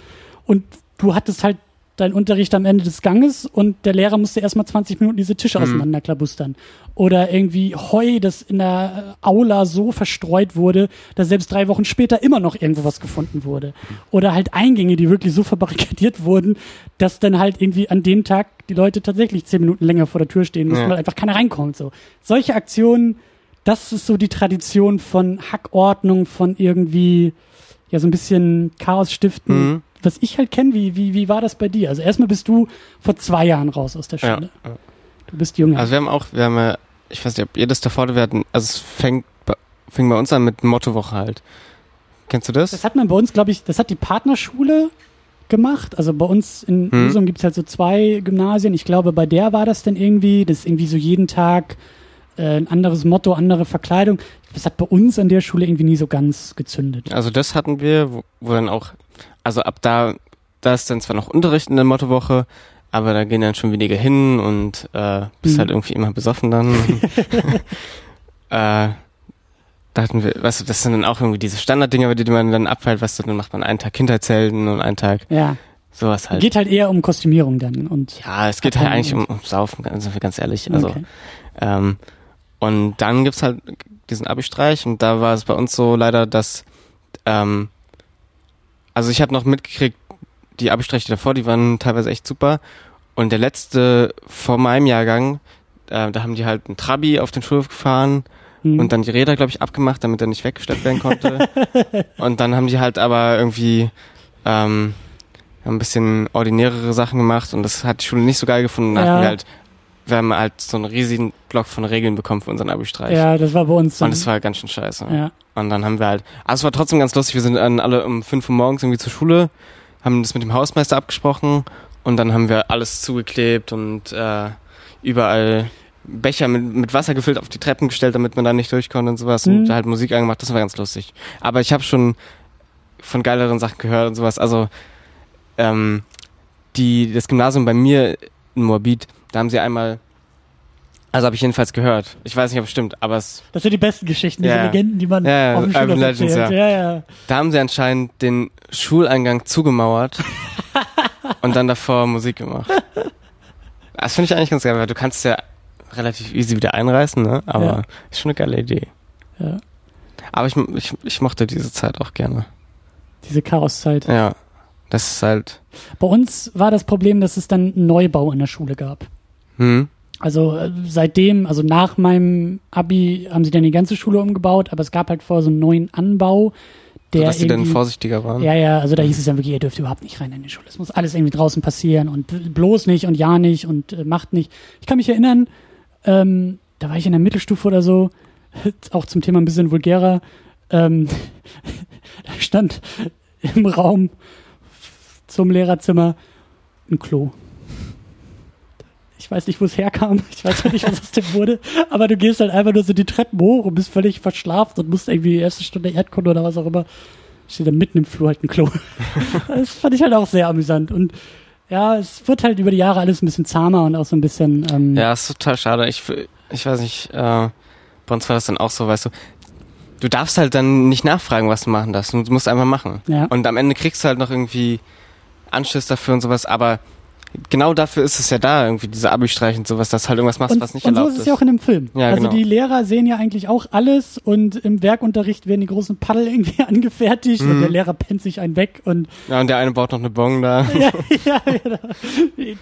Und du hattest halt dein Unterricht am Ende des Ganges und der Lehrer musste erstmal 20 Minuten diese Tische mhm. auseinanderklabustern. Oder irgendwie Heu, das in der Aula so verstreut wurde, dass selbst drei Wochen später immer noch irgendwo was gefunden wurde. Oder halt Eingänge, die wirklich so verbarrikadiert wurden, dass dann halt irgendwie an dem Tag die Leute tatsächlich zehn Minuten länger vor der Tür stehen müssen, ja. weil einfach keiner reinkommt. So. Solche Aktionen, das ist so die Tradition von Hackordnung, von irgendwie ja so ein bisschen Chaos stiften. Mhm was ich halt kenne, wie, wie, wie war das bei dir? Also erstmal bist du vor zwei Jahren raus aus der Schule. Ja. Du bist jünger. Also wir haben auch, wir haben ja, ich weiß nicht, ob ihr das davor, wir hatten, also es fängt, fing bei uns an mit Mottowoche halt. Kennst du das? Das hat man bei uns, glaube ich, das hat die Partnerschule gemacht. Also bei uns in hm. Usum gibt es halt so zwei Gymnasien. Ich glaube, bei der war das dann irgendwie, das ist irgendwie so jeden Tag äh, ein anderes Motto, andere Verkleidung. Das hat bei uns an der Schule irgendwie nie so ganz gezündet. Also das hatten wir, wo, wo dann auch also ab da, da ist dann zwar noch Unterricht in der Mottowoche, aber da gehen dann schon weniger hin und äh, bist mhm. halt irgendwie immer besoffen dann. [laughs] [laughs] äh, da hatten wir, du, das sind dann auch irgendwie diese Standarddinger, die man dann abfällt, du, dann macht man einen Tag Kindheitshelden und einen Tag ja. sowas halt. Geht halt eher um Kostümierung dann und. Ja, es geht halt eigentlich um, um Saufen, ganz, ganz ehrlich. Also, okay. ähm, und dann gibt's halt diesen Abi-Streich und da war es bei uns so leider, dass ähm, also ich habe noch mitgekriegt, die Abstriche davor, die waren teilweise echt super. Und der letzte vor meinem Jahrgang, äh, da haben die halt einen Trabi auf den Schulhof gefahren mhm. und dann die Räder, glaube ich, abgemacht, damit er nicht weggeschleppt werden konnte. [laughs] und dann haben die halt aber irgendwie ähm, ein bisschen ordinärere Sachen gemacht und das hat die Schule nicht so geil gefunden. Dann ja. hatten wir halt wir haben halt so einen riesigen Block von Regeln bekommen für unseren Abi-Streich. Ja, das war bei uns. Und das war ganz schön scheiße. Ja. Und dann haben wir halt, also es war trotzdem ganz lustig, wir sind dann alle um 5 Uhr morgens irgendwie zur Schule, haben das mit dem Hausmeister abgesprochen und dann haben wir alles zugeklebt und äh, überall Becher mit, mit Wasser gefüllt auf die Treppen gestellt, damit man da nicht durch konnte und sowas Mhm. und halt Musik angemacht, das war ganz lustig. Aber ich habe schon von geileren Sachen gehört und sowas. Also ähm, die, das Gymnasium bei mir in Moabit, da haben sie einmal, also habe ich jedenfalls gehört. Ich weiß nicht, ob es stimmt, aber es, Das sind die besten Geschichten, diese Ja. Legenden, die man Ja, ja, auf dem Urban Schulhof Legends, erzählt. Ja. Ja, da haben sie anscheinend den Schuleingang zugemauert [laughs] und dann davor Musik gemacht. Das finde ich eigentlich ganz geil, weil du kannst ja relativ easy wieder einreißen, ne? Aber Ja. ist schon eine geile Idee. ja. Aber ich, ich, ich mochte diese Zeit auch gerne. Diese Chaoszeit. Ja. Das ist halt. Bei uns war das Problem, dass es dann einen Neubau in der Schule gab. Hm. Also äh, seitdem, also nach meinem Abi haben sie dann die ganze Schule umgebaut, aber es gab halt vor so einen neuen Anbau, der dass die dann vorsichtiger waren. Ja, ja, also da hieß es dann wirklich, ihr dürft überhaupt nicht rein in die Schule. Es muss alles irgendwie draußen passieren und bloß nicht und ja nicht und äh, macht nicht. Ich kann mich erinnern, ähm, da war ich in der Mittelstufe oder so, [laughs] auch zum Thema ein bisschen vulgärer, ähm, [laughs] da stand im Raum zum Lehrerzimmer ein Klo. Ich weiß nicht, wo es herkam. Ich weiß auch nicht, was aus dem wurde. Aber du gehst halt einfach nur so die Treppen hoch und bist völlig verschlafen und musst irgendwie die erste Stunde Erdkunde oder was auch immer. Steht da mitten im Flur halt ein Klo. [laughs] Das fand ich halt auch sehr amüsant. Und ja, es wird halt über die Jahre alles ein bisschen zahmer und auch so ein bisschen. Ähm, Ja, ist total schade. Ich, ich weiß nicht, äh, bei uns war das dann auch so, weißt du, du darfst halt dann nicht nachfragen, was du machen darfst. Du musst einfach machen. Ja. Und am Ende kriegst du halt noch irgendwie Anschiss dafür und sowas, aber genau dafür ist es ja da, irgendwie diese Abi-Streich und sowas, dass du halt irgendwas machst, und, was nicht und so erlaubt ist es ja auch in dem Film. Ja, also genau. die Lehrer sehen ja eigentlich auch alles und im Werkunterricht werden die großen Paddel irgendwie [laughs] angefertigt und Mhm. der Lehrer pennt sich einen weg und Ja, und der eine baut noch eine Bong da. [laughs] ja, ja, genau. Den,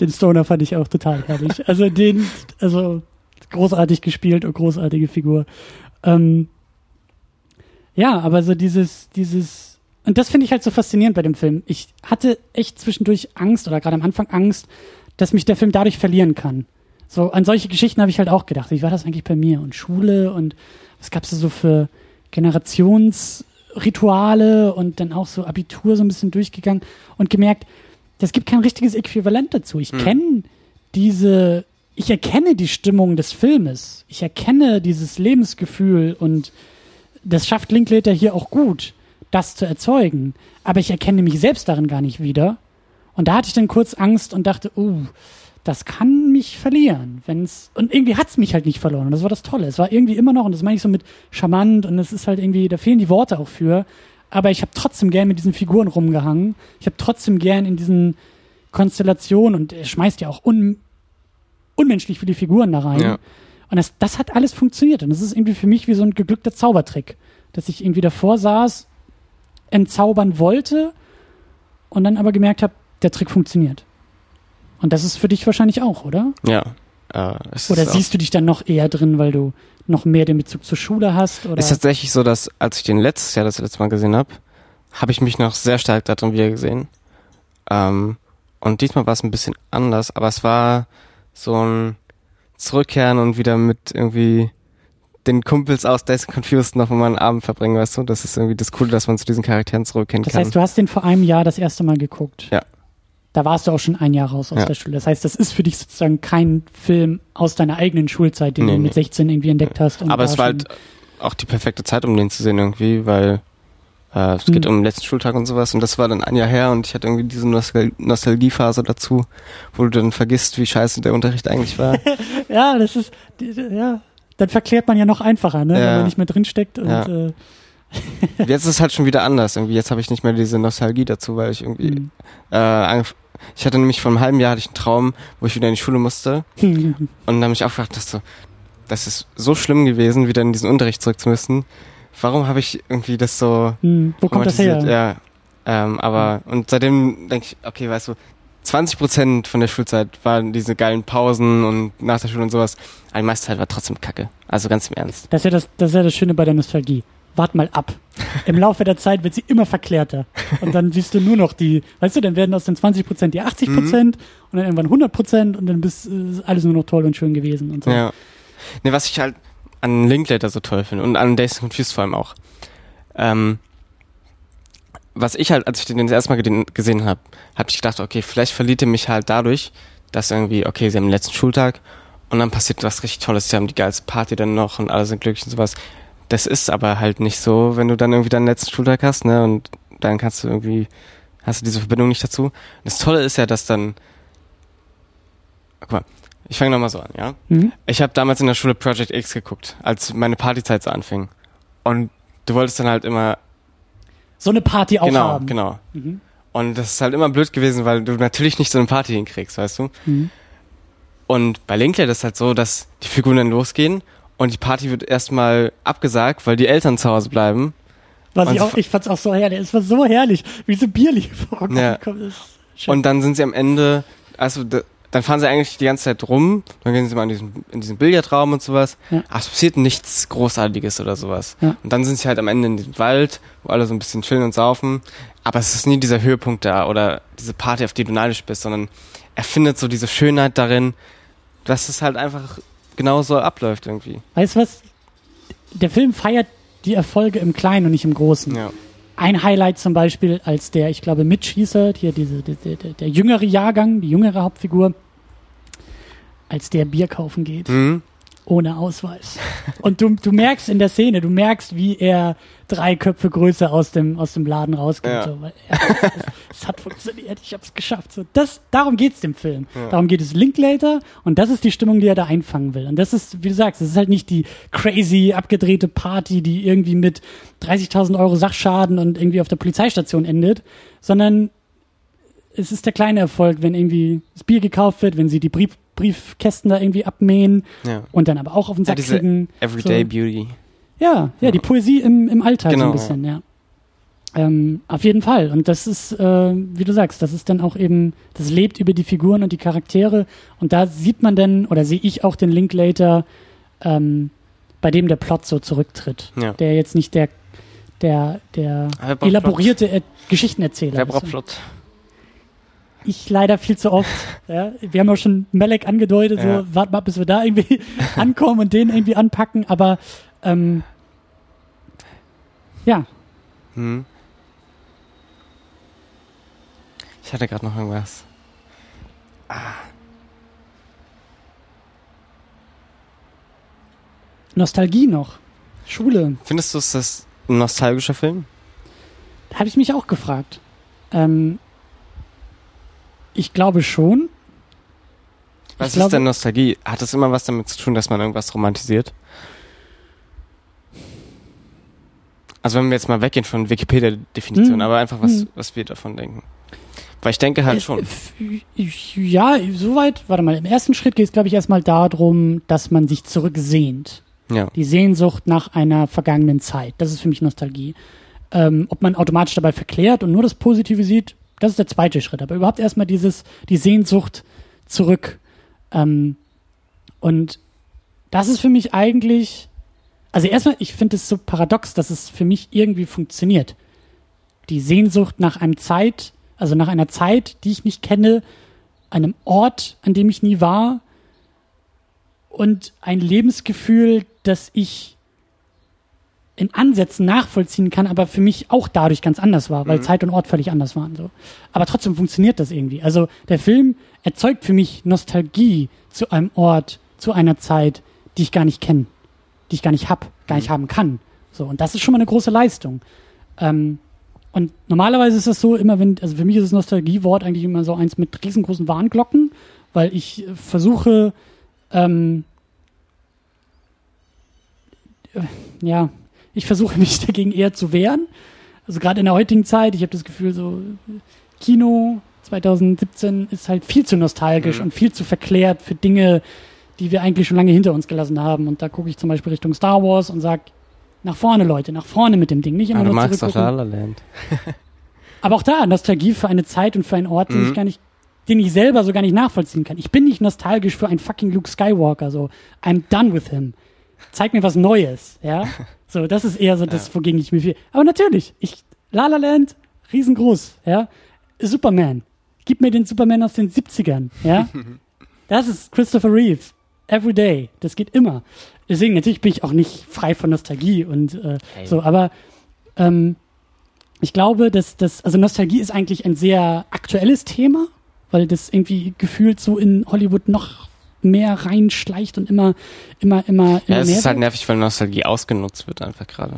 den Stoner fand ich auch total herrlich. Also den, also großartig gespielt und großartige Figur. Ähm, ja, aber so dieses, dieses, und das finde ich halt so faszinierend bei dem Film. Ich hatte echt zwischendurch Angst oder gerade am Anfang Angst, dass mich der Film dadurch verlieren kann. So an solche Geschichten habe ich halt auch gedacht. Wie war das eigentlich bei mir und Schule und was gab es da so für Generationsrituale und dann auch so Abitur so ein bisschen durchgegangen und gemerkt, es gibt kein richtiges Äquivalent dazu. Ich Hm. kenne diese, ich erkenne die Stimmung des Filmes. Ich erkenne dieses Lebensgefühl und das schafft Linklater hier auch gut, das zu erzeugen. Aber ich erkenne mich selbst darin gar nicht wieder. Und da hatte ich dann kurz Angst und dachte, uh, das kann mich verlieren, wenn's und irgendwie hat's mich halt nicht verloren und das war das Tolle. Es war irgendwie immer noch und das meine ich so mit charmant und es ist halt irgendwie, da fehlen die Worte auch für, aber ich habe trotzdem gern mit diesen Figuren rumgehangen. Ich habe trotzdem gern in diesen Konstellationen und er schmeißt ja auch un, unmenschlich viele Figuren da rein. Ja. Und das, das hat alles funktioniert und das ist irgendwie für mich wie so ein geglückter Zaubertrick, dass ich irgendwie davor saß, entzaubern wollte und dann aber gemerkt habe, der Trick funktioniert. Und das ist für dich wahrscheinlich auch, oder? Ja. Äh, Oder siehst du dich dann noch eher drin, weil du noch mehr den Bezug zur Schule hast? Oder? ist tatsächlich so, dass als ich den letztes Jahr das letzte Mal gesehen habe, habe ich mich noch sehr stark darin wiedergesehen. Ähm, und diesmal war es ein bisschen anders, aber es war so ein Zurückkehren und wieder mit irgendwie den Kumpels aus Days Confused noch mal einen Abend verbringen, weißt du? Das ist irgendwie das Coole, dass man zu diesen Charakteren zurückkehren das kann. heißt, du hast den vor einem Jahr das erste Mal geguckt. Ja. Da warst du auch schon ein Jahr raus aus Ja. der Schule. Das heißt, das ist für dich sozusagen kein Film aus deiner eigenen Schulzeit, den Nee, du mit nee. 16 irgendwie entdeckt hast. Und aber es war halt auch die perfekte Zeit, um den zu sehen irgendwie, weil äh, es geht Hm. um den letzten Schultag und sowas und das war dann ein Jahr her und ich hatte irgendwie diese Nostal Nostalgiephase dazu, wo du dann vergisst, wie scheiße der Unterricht eigentlich war. [laughs] Ja, das ist, ja. Dann verklärt man ja noch einfacher, ne? Ja. wenn man nicht mehr drinsteckt. Und, Ja. äh, [laughs] Jetzt ist es halt schon wieder anders. Irgendwie jetzt habe ich nicht mehr diese Nostalgie dazu, weil ich irgendwie hm. äh, ich hatte nämlich vor einem halben Jahr hatte ich einen Traum, wo ich wieder in die Schule musste [laughs] und dann habe ich auch gefragt, dass so, das ist so schlimm gewesen, wieder in diesen Unterricht zurück zu müssen. Warum habe ich irgendwie das so Hm. Wo kommt das her? Ja, ähm, aber und seitdem denke ich, okay, weißt du, 20 Prozent von der Schulzeit waren diese geilen Pausen und nach der Schule und sowas. Aber die meiste Zeit war trotzdem Kacke. Also ganz im Ernst. Das ist, ja das, das ist ja das Schöne bei der Nostalgie. Wart mal ab. Im Laufe der Zeit wird sie immer verklärter. Und dann siehst du nur noch die, weißt du, dann werden aus den 20 Prozent die 80 Prozent und dann irgendwann 100 Prozent und dann bist, ist alles nur noch toll und schön gewesen und so. Ja. Ne, was ich halt an Linklater so toll finde und an Days Confused vor allem auch. Ähm, was ich halt, als ich den das erste Mal gesehen habe, habe ich gedacht, okay, vielleicht verliert er mich halt dadurch, dass irgendwie, okay, sie haben den letzten Schultag und dann passiert was richtig Tolles, die haben die geilste Party dann noch und alle sind glücklich und sowas. Das ist aber halt nicht so, wenn du dann irgendwie deinen letzten Schultag hast, ne, und dann kannst du irgendwie, hast du diese Verbindung nicht dazu. Das Tolle ist ja, dass dann, guck mal, ich fange nochmal so an, ja. Mhm. Ich habe damals in der Schule Project X geguckt, als meine Partyzeit so anfing. Und du wolltest dann halt immer, So eine Party auch genau, haben. genau. Mhm. Und das ist halt immer blöd gewesen, weil du natürlich nicht so eine Party hinkriegst, weißt du? Mhm. Und bei Linklater ist es halt so, dass die Figuren dann losgehen und die Party wird erstmal abgesagt, weil die Eltern zu Hause bleiben. Was Und ich auch, ich fand's auch so herrlich. Es war so herrlich, wie diese Bierlieferung Ja. ist. Schön. Und dann sind sie am Ende, also dann fahren sie eigentlich die ganze Zeit rum, dann gehen sie mal in diesen, in diesen Billardraum und sowas. Ja. Aber es passiert nichts Großartiges oder sowas. Ja. Und dann sind sie halt am Ende in diesem Wald, wo alle so ein bisschen chillen und saufen. Aber es ist nie dieser Höhepunkt da oder diese Party, auf die du neidisch bist, sondern er findet so diese Schönheit darin, dass es halt einfach genau so abläuft irgendwie. weißt du was? Der Film feiert die Erfolge im Kleinen und nicht im Großen. Ja. Ein Highlight zum Beispiel, als der, ich glaube, Mitch hieß er, hier diese, der, der, der jüngere Jahrgang, die jüngere Hauptfigur, als der Bier kaufen geht, Mhm. Ohne Ausweis. Und du, du merkst in der Szene, du merkst, wie er drei Köpfe größer aus dem, aus dem Laden rausgeht. Ja. So, es, es hat funktioniert, ich hab's geschafft. So, das, darum geht's dem Film. Ja. Darum geht es Linklater und das ist die Stimmung, die er da einfangen will. Und das ist, wie du sagst, es ist halt nicht die crazy, abgedrehte Party, die irgendwie mit 30.000 Euro Sachschaden und irgendwie auf der Polizeistation endet, sondern es ist der kleine Erfolg, wenn irgendwie das Bier gekauft wird, wenn sie die Brief, Briefkästen da irgendwie abmähen ja. und dann aber auch auf den Ja, Sack diese kriegen. Everyday So. Beauty. Ja, ja, die Poesie im, im Alltag so Genau, ein bisschen, ja. Ähm, auf jeden Fall. Und das ist, äh, wie du sagst, das ist dann auch eben, das lebt über die Figuren und die Charaktere. Und da sieht man dann, oder sehe ich auch den Linklater, ähm, bei dem der Plot so zurücktritt. Ja. Der jetzt nicht der, der, der elaborierte er Geschichtenerzähler Wer ist. braucht Plot? Ich leider viel zu oft. [laughs] ja. Wir haben ja schon Melek angedeutet, so, Ja. warte mal, bis wir da irgendwie [laughs] ankommen und den irgendwie anpacken, aber ähm, ja, Hm. Ich hatte gerade noch irgendwas. Nostalgie noch. Schule. Findest du, ist das ein nostalgischer Film? Da habe ich mich auch gefragt. Ähm, ich glaube schon. Was Ich glaube- ist denn Nostalgie? Hat das immer was damit zu tun, dass man irgendwas romantisiert? Also wenn wir jetzt mal weggehen von Wikipedia-Definition, Hm. aber einfach was, Hm. was wir davon denken. Weil ich denke halt Es- schon. Ja, soweit. Warte mal, im ersten Schritt geht es, glaube ich, erstmal darum, dass man sich zurücksehnt. Ja. Die Sehnsucht nach einer vergangenen Zeit. Das ist für mich Nostalgie. Ähm, ob man automatisch dabei verklärt und nur das Positive sieht, das ist der zweite Schritt. Aber überhaupt erstmal dieses, die Sehnsucht zurück. Ähm, und das ist für mich eigentlich, also erstmal, ich finde es so paradox, dass es für mich irgendwie funktioniert. Die Sehnsucht nach einem Zeit, also nach einer Zeit, die ich nicht kenne, einem Ort, an dem ich nie war und ein Lebensgefühl, das ich in Ansätzen nachvollziehen kann, aber für mich auch dadurch ganz anders war, weil Mhm. Zeit und Ort völlig anders waren. So. Aber trotzdem funktioniert das irgendwie. Also der Film erzeugt für mich Nostalgie zu einem Ort, zu einer Zeit, die ich gar nicht kenne, die ich gar nicht hab, gar nicht haben kann. So und das ist schon mal eine große Leistung. Ähm, und normalerweise ist das so, immer wenn, also für mich ist das Nostalgiewort eigentlich immer so eins mit riesengroßen Warnglocken, weil ich versuche, ähm, äh, ja, ich versuche mich [laughs] dagegen eher zu wehren. Also gerade in der heutigen Zeit, ich habe das Gefühl, so Kino 2017 ist halt viel zu nostalgisch Mhm. und viel zu verklärt für Dinge, die wir eigentlich schon lange hinter uns gelassen haben. Und da gucke ich zum Beispiel Richtung Star Wars und sag nach vorne, Leute, nach vorne mit dem Ding, nicht immer Ah, du nur magst doch zurückgucken. La La Land. [laughs] Aber auch da, Nostalgie für eine Zeit und für einen Ort, den Mhm. ich gar nicht, den ich selber so gar nicht nachvollziehen kann. Ich bin nicht nostalgisch für einen fucking Luke Skywalker, so. I'm done with him. Zeig mir was Neues, ja. [laughs] So, das ist eher so das, wogegen ich mir viel. Aber natürlich, ich, La La Land, riesengroß, ja. Superman. Gib mir den Superman aus den 70ern, ja. [laughs] Das ist Christopher Reeve. Every day. Das geht immer. Deswegen, natürlich bin ich auch nicht frei von Nostalgie und äh, Hey. so, aber ähm, ich glaube, dass das, also Nostalgie ist eigentlich ein sehr aktuelles Thema, weil das irgendwie gefühlt so in Hollywood noch mehr reinschleicht und immer, immer, immer, immer Ja, es ist halt nervig, weil Nostalgie ausgenutzt wird einfach gerade.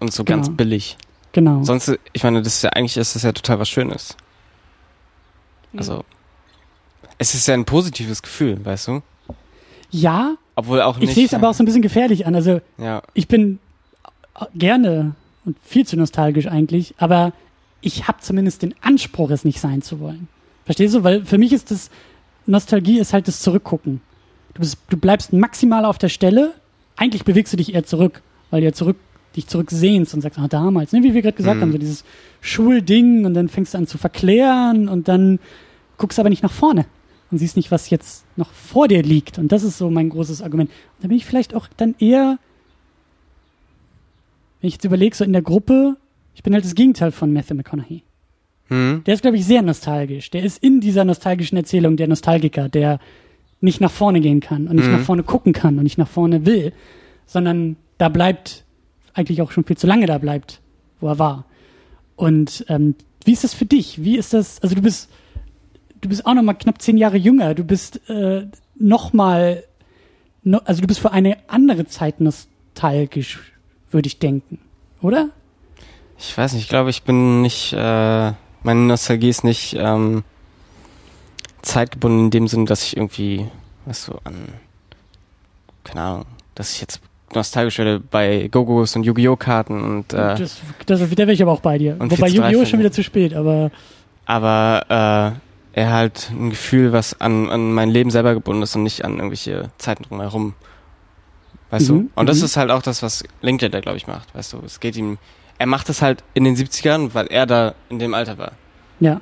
Und so ganz Genau. billig. Genau. Sonst, ich meine, das ist ja eigentlich ist das ja total was Schönes. Also, es ist ja ein positives Gefühl, weißt du? ja, Obwohl auch nicht. ich sehe es aber auch so ein bisschen gefährlich an. Also Ja, ich bin gerne und viel zu nostalgisch eigentlich, aber ich habe zumindest den Anspruch, es nicht sein zu wollen. Verstehst du? Weil für mich ist das Nostalgie ist halt das Zurückgucken. Du, bist, du bleibst maximal auf der Stelle. Eigentlich bewegst du dich eher zurück, weil du ja zurück, dich zurücksehnst und sagst, ah, damals, ne, wie wir gerade gesagt Mhm. haben, so dieses Schulding und dann fängst du an zu verklären und dann guckst aber nicht nach vorne und siehst nicht, was jetzt noch vor dir liegt. Und das ist so mein großes Argument. Und da bin ich vielleicht auch dann eher, wenn ich jetzt überlege, so in der Gruppe, ich bin halt das Gegenteil von Matthew McConaughey. Hm? Der ist, glaube ich, sehr nostalgisch. Der ist in dieser nostalgischen Erzählung der Nostalgiker, der nicht nach vorne gehen kann und nicht Mhm. nach vorne gucken kann und nicht nach vorne will, sondern da bleibt, eigentlich auch schon viel zu lange da bleibt, wo er war. Und ähm, wie ist das für dich? Wie ist das, also du bist, du bist auch noch mal knapp zehn Jahre jünger, du bist äh, noch mal, no, also du bist für eine andere Zeit nostalgisch, würde ich denken, oder? Ich weiß nicht, ich glaube, ich bin nicht, äh, meine Nostalgie ist nicht ähm, zeitgebunden in dem Sinne, dass ich irgendwie, weißt du, an, keine Ahnung, dass ich jetzt nostalgisch werde bei Gogos und Yu-Gi-Oh! Karten und äh, das, das, da wäre ich aber auch bei dir. Wobei 4 zu 3 Yu-Gi-Oh! schon wieder zu spät, aber aber äh, er halt ein Gefühl, was an, an mein Leben selber gebunden ist und nicht an irgendwelche Zeiten drumherum. Weißt Mhm, du? Und das mhm. ist halt auch das, was Linklater, glaube ich, macht. Weißt du, es geht ihm, er macht es halt in den 70ern, weil er da in dem Alter war. ja.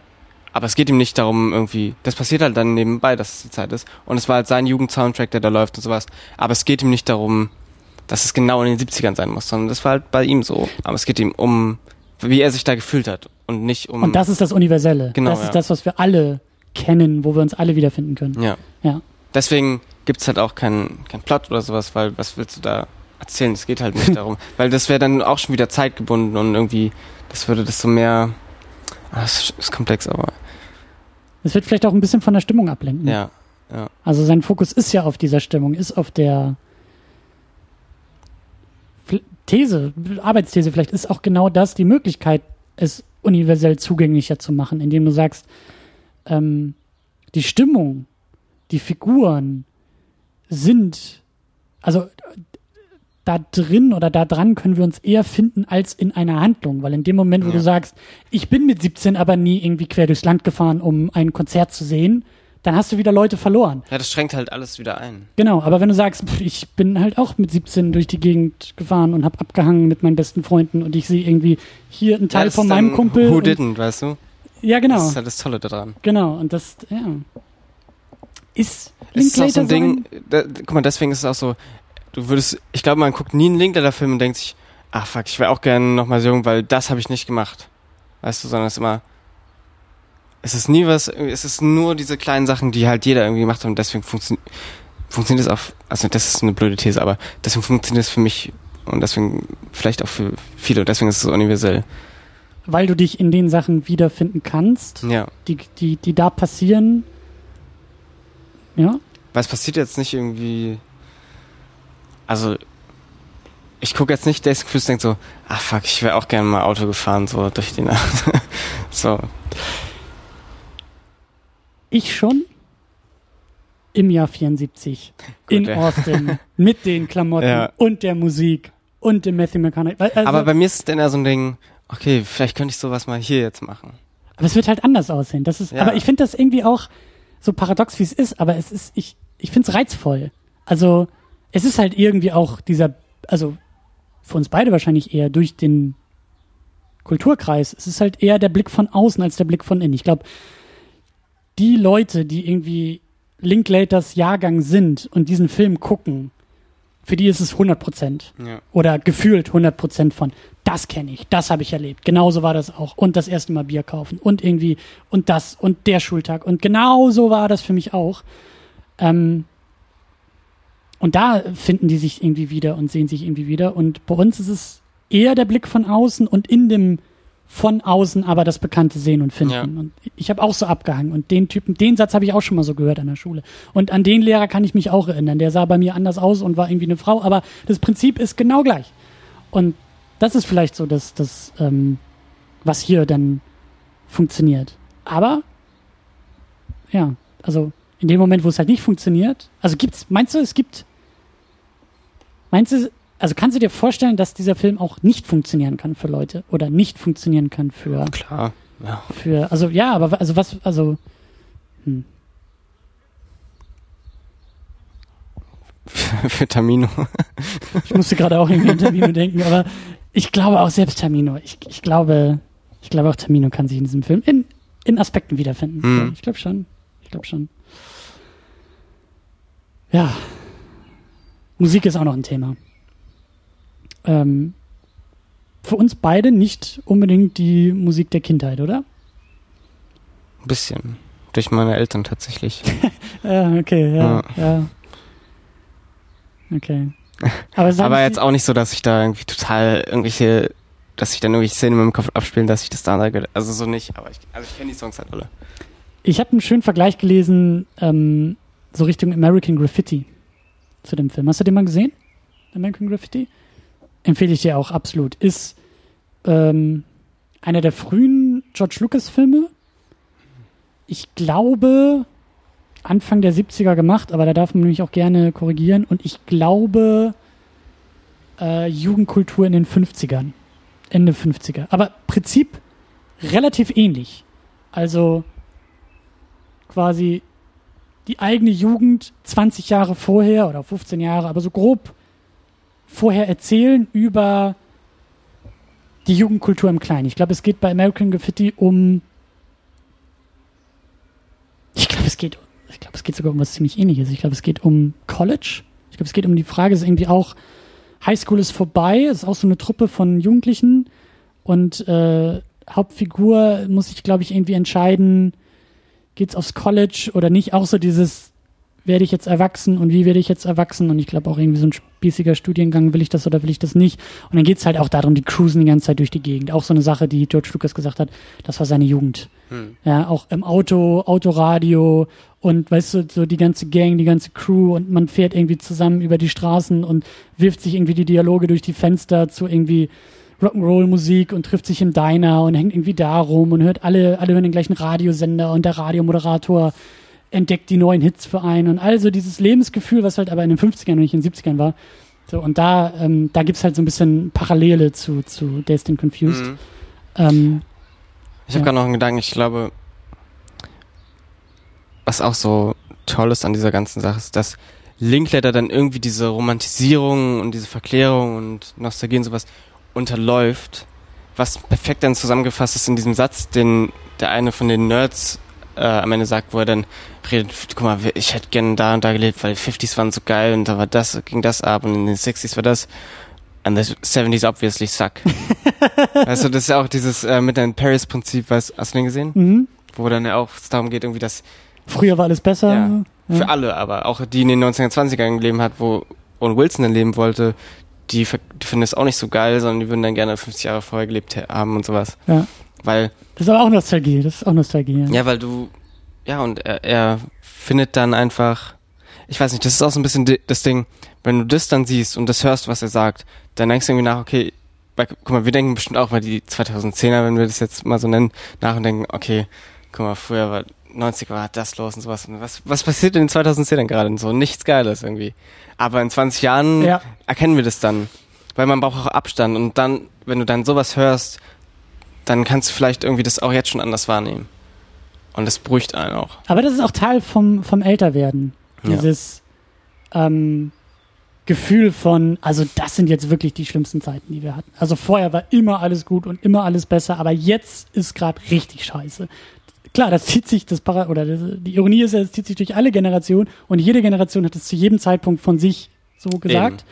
Aber es geht ihm nicht darum, irgendwie, das passiert halt dann nebenbei, dass es die Zeit ist. Und es war halt sein Jugendsoundtrack, der da läuft und sowas. Aber es geht ihm nicht darum, dass es genau in den 70ern sein muss, sondern das war halt bei ihm so. Aber es geht ihm um, wie er sich da gefühlt hat und nicht um. Und das ist das Universelle. Genau, das ist ja. das, was wir alle kennen, wo wir uns alle wiederfinden können. ja. Ja. Deswegen gibt's halt auch keinen kein Plot oder sowas, weil was willst du da erzählen? Es geht halt nicht darum. [laughs] Weil das wäre dann auch schon wieder zeitgebunden und irgendwie, das würde das so mehr. Ah, das ist komplex, aber Es wird vielleicht auch ein bisschen von der Stimmung ablenken. ja. Ja. Also sein Fokus ist ja auf dieser Stimmung, ist auf der These, Arbeitsthese vielleicht, ist auch genau das die Möglichkeit, es universell zugänglicher zu machen, indem du sagst, ähm, die Stimmung, die Figuren sind, also da drin oder da dran können wir uns eher finden als in einer Handlung, weil in dem Moment, wo Ja. du sagst, ich bin mit 17 aber nie irgendwie quer durchs Land gefahren, um ein Konzert zu sehen, dann hast du wieder Leute verloren. Ja, das schränkt halt alles wieder ein. Genau, aber wenn du sagst, pff, ich bin halt auch mit 17 durch die Gegend gefahren und hab abgehangen mit meinen besten Freunden und ich sehe irgendwie hier einen Teil ja, von meinem Kumpel. Who didn't, weißt du? ja, genau, Das ist halt das Tolle daran. genau. Und das, ja. Ist ist auch so ein Ding, da, guck mal, deswegen ist es auch so, du würdest, ich glaube, man guckt nie einen Linklater-Film und denkt sich, ach fuck, ich wäre auch gerne nochmal so jung, weil das habe ich nicht gemacht. Weißt du, sondern es ist immer, es ist nie was, es ist nur diese kleinen Sachen, die halt jeder irgendwie gemacht hat und deswegen funktio funktioniert es auch, also das ist eine blöde These, aber deswegen funktioniert es für mich und deswegen vielleicht auch für viele und deswegen ist es so universell. weil du dich in den Sachen wiederfinden kannst, Ja. die, die, die da passieren. Ja, Weil es passiert jetzt nicht irgendwie. Also, ich gucke jetzt nicht Days Cruise und denke so, ah fuck, ich wäre auch gerne mal Auto gefahren, so durch die Nacht. [laughs] so. ich schon im Jahr 74 in ja. Austin [laughs] mit den Klamotten Ja. und der Musik und dem Matthew McConaughey. Also, Aber bei mir ist es dann eher so ein Ding, okay, vielleicht könnte ich sowas mal hier jetzt machen. Aber es wird halt anders aussehen. Das ist, Ja. aber ich finde das irgendwie auch so paradox, wie es ist, aber es ist, ich, ich finde es reizvoll. Also, es ist halt irgendwie auch dieser, also für uns beide wahrscheinlich eher durch den Kulturkreis. Es ist halt eher der Blick von außen als der Blick von innen. Ich glaube, die Leute, die irgendwie Linklaters Jahrgang sind und diesen Film gucken, für die ist es 100 Prozent Ja. oder gefühlt 100% von, das kenne ich, das habe ich erlebt. Genauso war das auch. Und das erste Mal Bier kaufen und irgendwie und das und der Schultag. Und genau so war das für mich auch. Ähm, und da finden die sich irgendwie wieder und sehen sich irgendwie wieder. Und bei uns ist es eher der Blick von außen und in dem von außen aber das Bekannte sehen und finden. Ja. Und ich habe auch so abgehangen. Und den Typen, den Satz habe ich auch schon mal so gehört an der Schule. Und an den Lehrer kann ich mich auch erinnern. Der sah bei mir anders aus und war irgendwie eine Frau, aber das Prinzip ist genau gleich. Und das ist vielleicht so das, das ähm, was hier dann funktioniert. Aber ja, also in dem Moment, wo es halt nicht funktioniert, also gibt's, meinst du, es gibt, meinst du, also kannst du dir vorstellen, dass dieser Film auch nicht funktionieren kann für Leute oder nicht funktionieren kann für, Klar. Ja. für, also ja, aber also was, also hm. [laughs] Für Tamino. ich musste gerade auch irgendwie an Tamino denken, aber ich glaube auch selbst Tamino, ich, ich glaube, ich glaube auch Tamino kann sich in diesem Film in, in Aspekten wiederfinden. Hm. Ja, ich glaube schon, ich glaube schon. Ja, Musik ist auch noch ein Thema. Ähm, für uns beide nicht unbedingt die Musik der Kindheit, oder? Ein bisschen. Durch meine Eltern tatsächlich. [laughs] Ja, okay, ja, ja. Okay. Aber, Aber jetzt auch nicht so, dass ich da irgendwie total irgendwelche, dass ich dann irgendwelche Szenen in meinem Kopf abspielen, dass ich das da sage. Also so nicht, aber ich, also ich kenne die Songs halt alle. Ich habe einen schönen Vergleich gelesen, ähm, so Richtung American Graffiti zu dem Film. Hast du den mal gesehen? American Graffiti? Empfehle ich dir auch absolut. Ist ähm, einer der frühen George Lucas Filme. Ich glaube, Anfang der 70er gemacht, aber da darf man mich auch gerne korrigieren. Und ich glaube, äh, Jugendkultur in den 50ern. Ende 50er. Aber Prinzip relativ ähnlich. Also quasi die eigene Jugend 20 Jahre vorher oder 15 Jahre, aber so grob vorher erzählen über die Jugendkultur im Kleinen. Ich glaube, es geht bei American Graffiti um. Ich glaube, es geht. Ich glaube, es geht sogar um was ziemlich ähnliches. Ich glaube, es geht um College. Ich glaube, es geht um die Frage, ist irgendwie auch, Highschool ist vorbei, es ist auch so eine Truppe von Jugendlichen und äh, Hauptfigur muss sich, glaube ich, irgendwie entscheiden, geht's aufs College oder nicht? Auch so dieses, werde ich jetzt erwachsen und wie werde ich jetzt erwachsen? Und ich glaube auch irgendwie so ein spießiger Studiengang, will ich das oder will ich das nicht? Und dann geht's halt auch darum, die cruisen die ganze Zeit durch die Gegend. Auch so eine Sache, die George Lucas gesagt hat, das war seine Jugend. Hm. Ja, auch im Auto, Autoradio und weißt du, so die ganze Gang, die ganze Crew und man fährt irgendwie zusammen über die Straßen und wirft sich irgendwie die Dialoge durch die Fenster zu irgendwie Rock'n'Roll-Musik und trifft sich im Diner und hängt irgendwie da rum und hört alle, alle hören den gleichen Radiosender und der Radiomoderator entdeckt die neuen Hits für einen und also dieses Lebensgefühl, was halt aber in den 50ern und nicht in den 70ern war. So, und da, ähm, da gibt's halt so ein bisschen Parallele zu, zu Dazed and Confused. Mhm. Ähm, Ich habe Ja. gerade noch einen Gedanken, ich glaube, was auch so toll ist an dieser ganzen Sache, ist, dass Linkletter dann irgendwie diese Romantisierung und diese Verklärung und Nostalgie und sowas unterläuft, was perfekt dann zusammengefasst ist in diesem Satz, den der eine von den Nerds äh, am Ende sagt, wo er dann redet, guck mal, ich hätte gerne da und da gelebt, weil die 50s waren so geil und da war das, ging das ab und in den 60s war das. And the 70s obviously suck. [laughs] weißt du, das ist ja auch dieses äh, Midnight in Paris Prinzip, weißt, hast du den gesehen? mhm. Wo dann ja auch es darum geht, irgendwie das Früher war alles besser. Ja. Ja. für alle, aber auch die in den 1920ern gelebt hat, wo Owen Wilson dann leben wollte, die, die finden es auch nicht so geil, sondern die würden dann gerne 50 Jahre vorher gelebt haben und sowas. Ja. Weil, Das ist aber auch Nostalgie. Das ist auch Nostalgie. Ja. ja, weil du, ja, und er, er findet dann einfach, ich weiß nicht, das ist auch so ein bisschen das Ding, wenn du das dann siehst und das hörst, was er sagt, dann denkst du irgendwie nach, okay, weil, guck mal, wir denken bestimmt auch mal die 2010er, wenn wir das jetzt mal so nennen, nach und denken, okay, guck mal, früher war 90 war das los und sowas. Und was, was passiert in den 2010ern gerade? So nichts Geiles irgendwie. Aber in 20 Jahren Ja. erkennen wir das dann. Weil man braucht auch Abstand. Und dann, wenn du dann sowas hörst, dann kannst du vielleicht irgendwie das auch jetzt schon anders wahrnehmen. Und das beruhigt einen auch. Aber das ist auch Teil vom, vom Älterwerden. Ja. Dieses ähm, Gefühl von, also das sind jetzt wirklich die schlimmsten Zeiten, die wir hatten. Also vorher war immer alles gut und immer alles besser, aber jetzt ist gerade richtig scheiße. Klar, das zieht sich, das Para oder das, die Ironie ist ja, es zieht sich durch alle Generationen und jede Generation hat es zu jedem Zeitpunkt von sich so gesagt.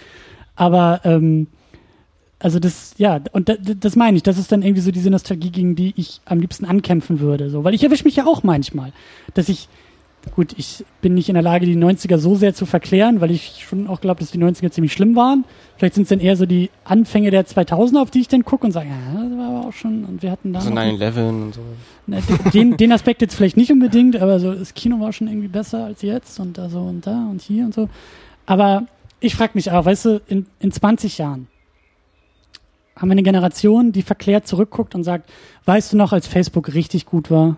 Aber ähm, also das, ja, und da, das meine ich, das ist dann irgendwie so diese Nostalgie, gegen die ich am liebsten ankämpfen würde. So, weil ich erwische mich ja auch manchmal, dass ich gut, ich bin nicht in der Lage, die 90er so sehr zu verklären, weil ich schon auch glaube, dass die 90er ziemlich schlimm waren. Vielleicht sind es dann eher so die Anfänge der 2000er, auf die ich dann gucke und sage, ja, das war aber auch schon, und wir hatten da. So noch 9-11 und so. Na, den, den Aspekt jetzt vielleicht nicht unbedingt, aber so das Kino war schon irgendwie besser als jetzt und da so und da und hier und so. Aber ich frage mich auch, weißt du, in, in 20 Jahren haben wir eine Generation, die verklärt zurückguckt und sagt, weißt du noch, als Facebook richtig gut war?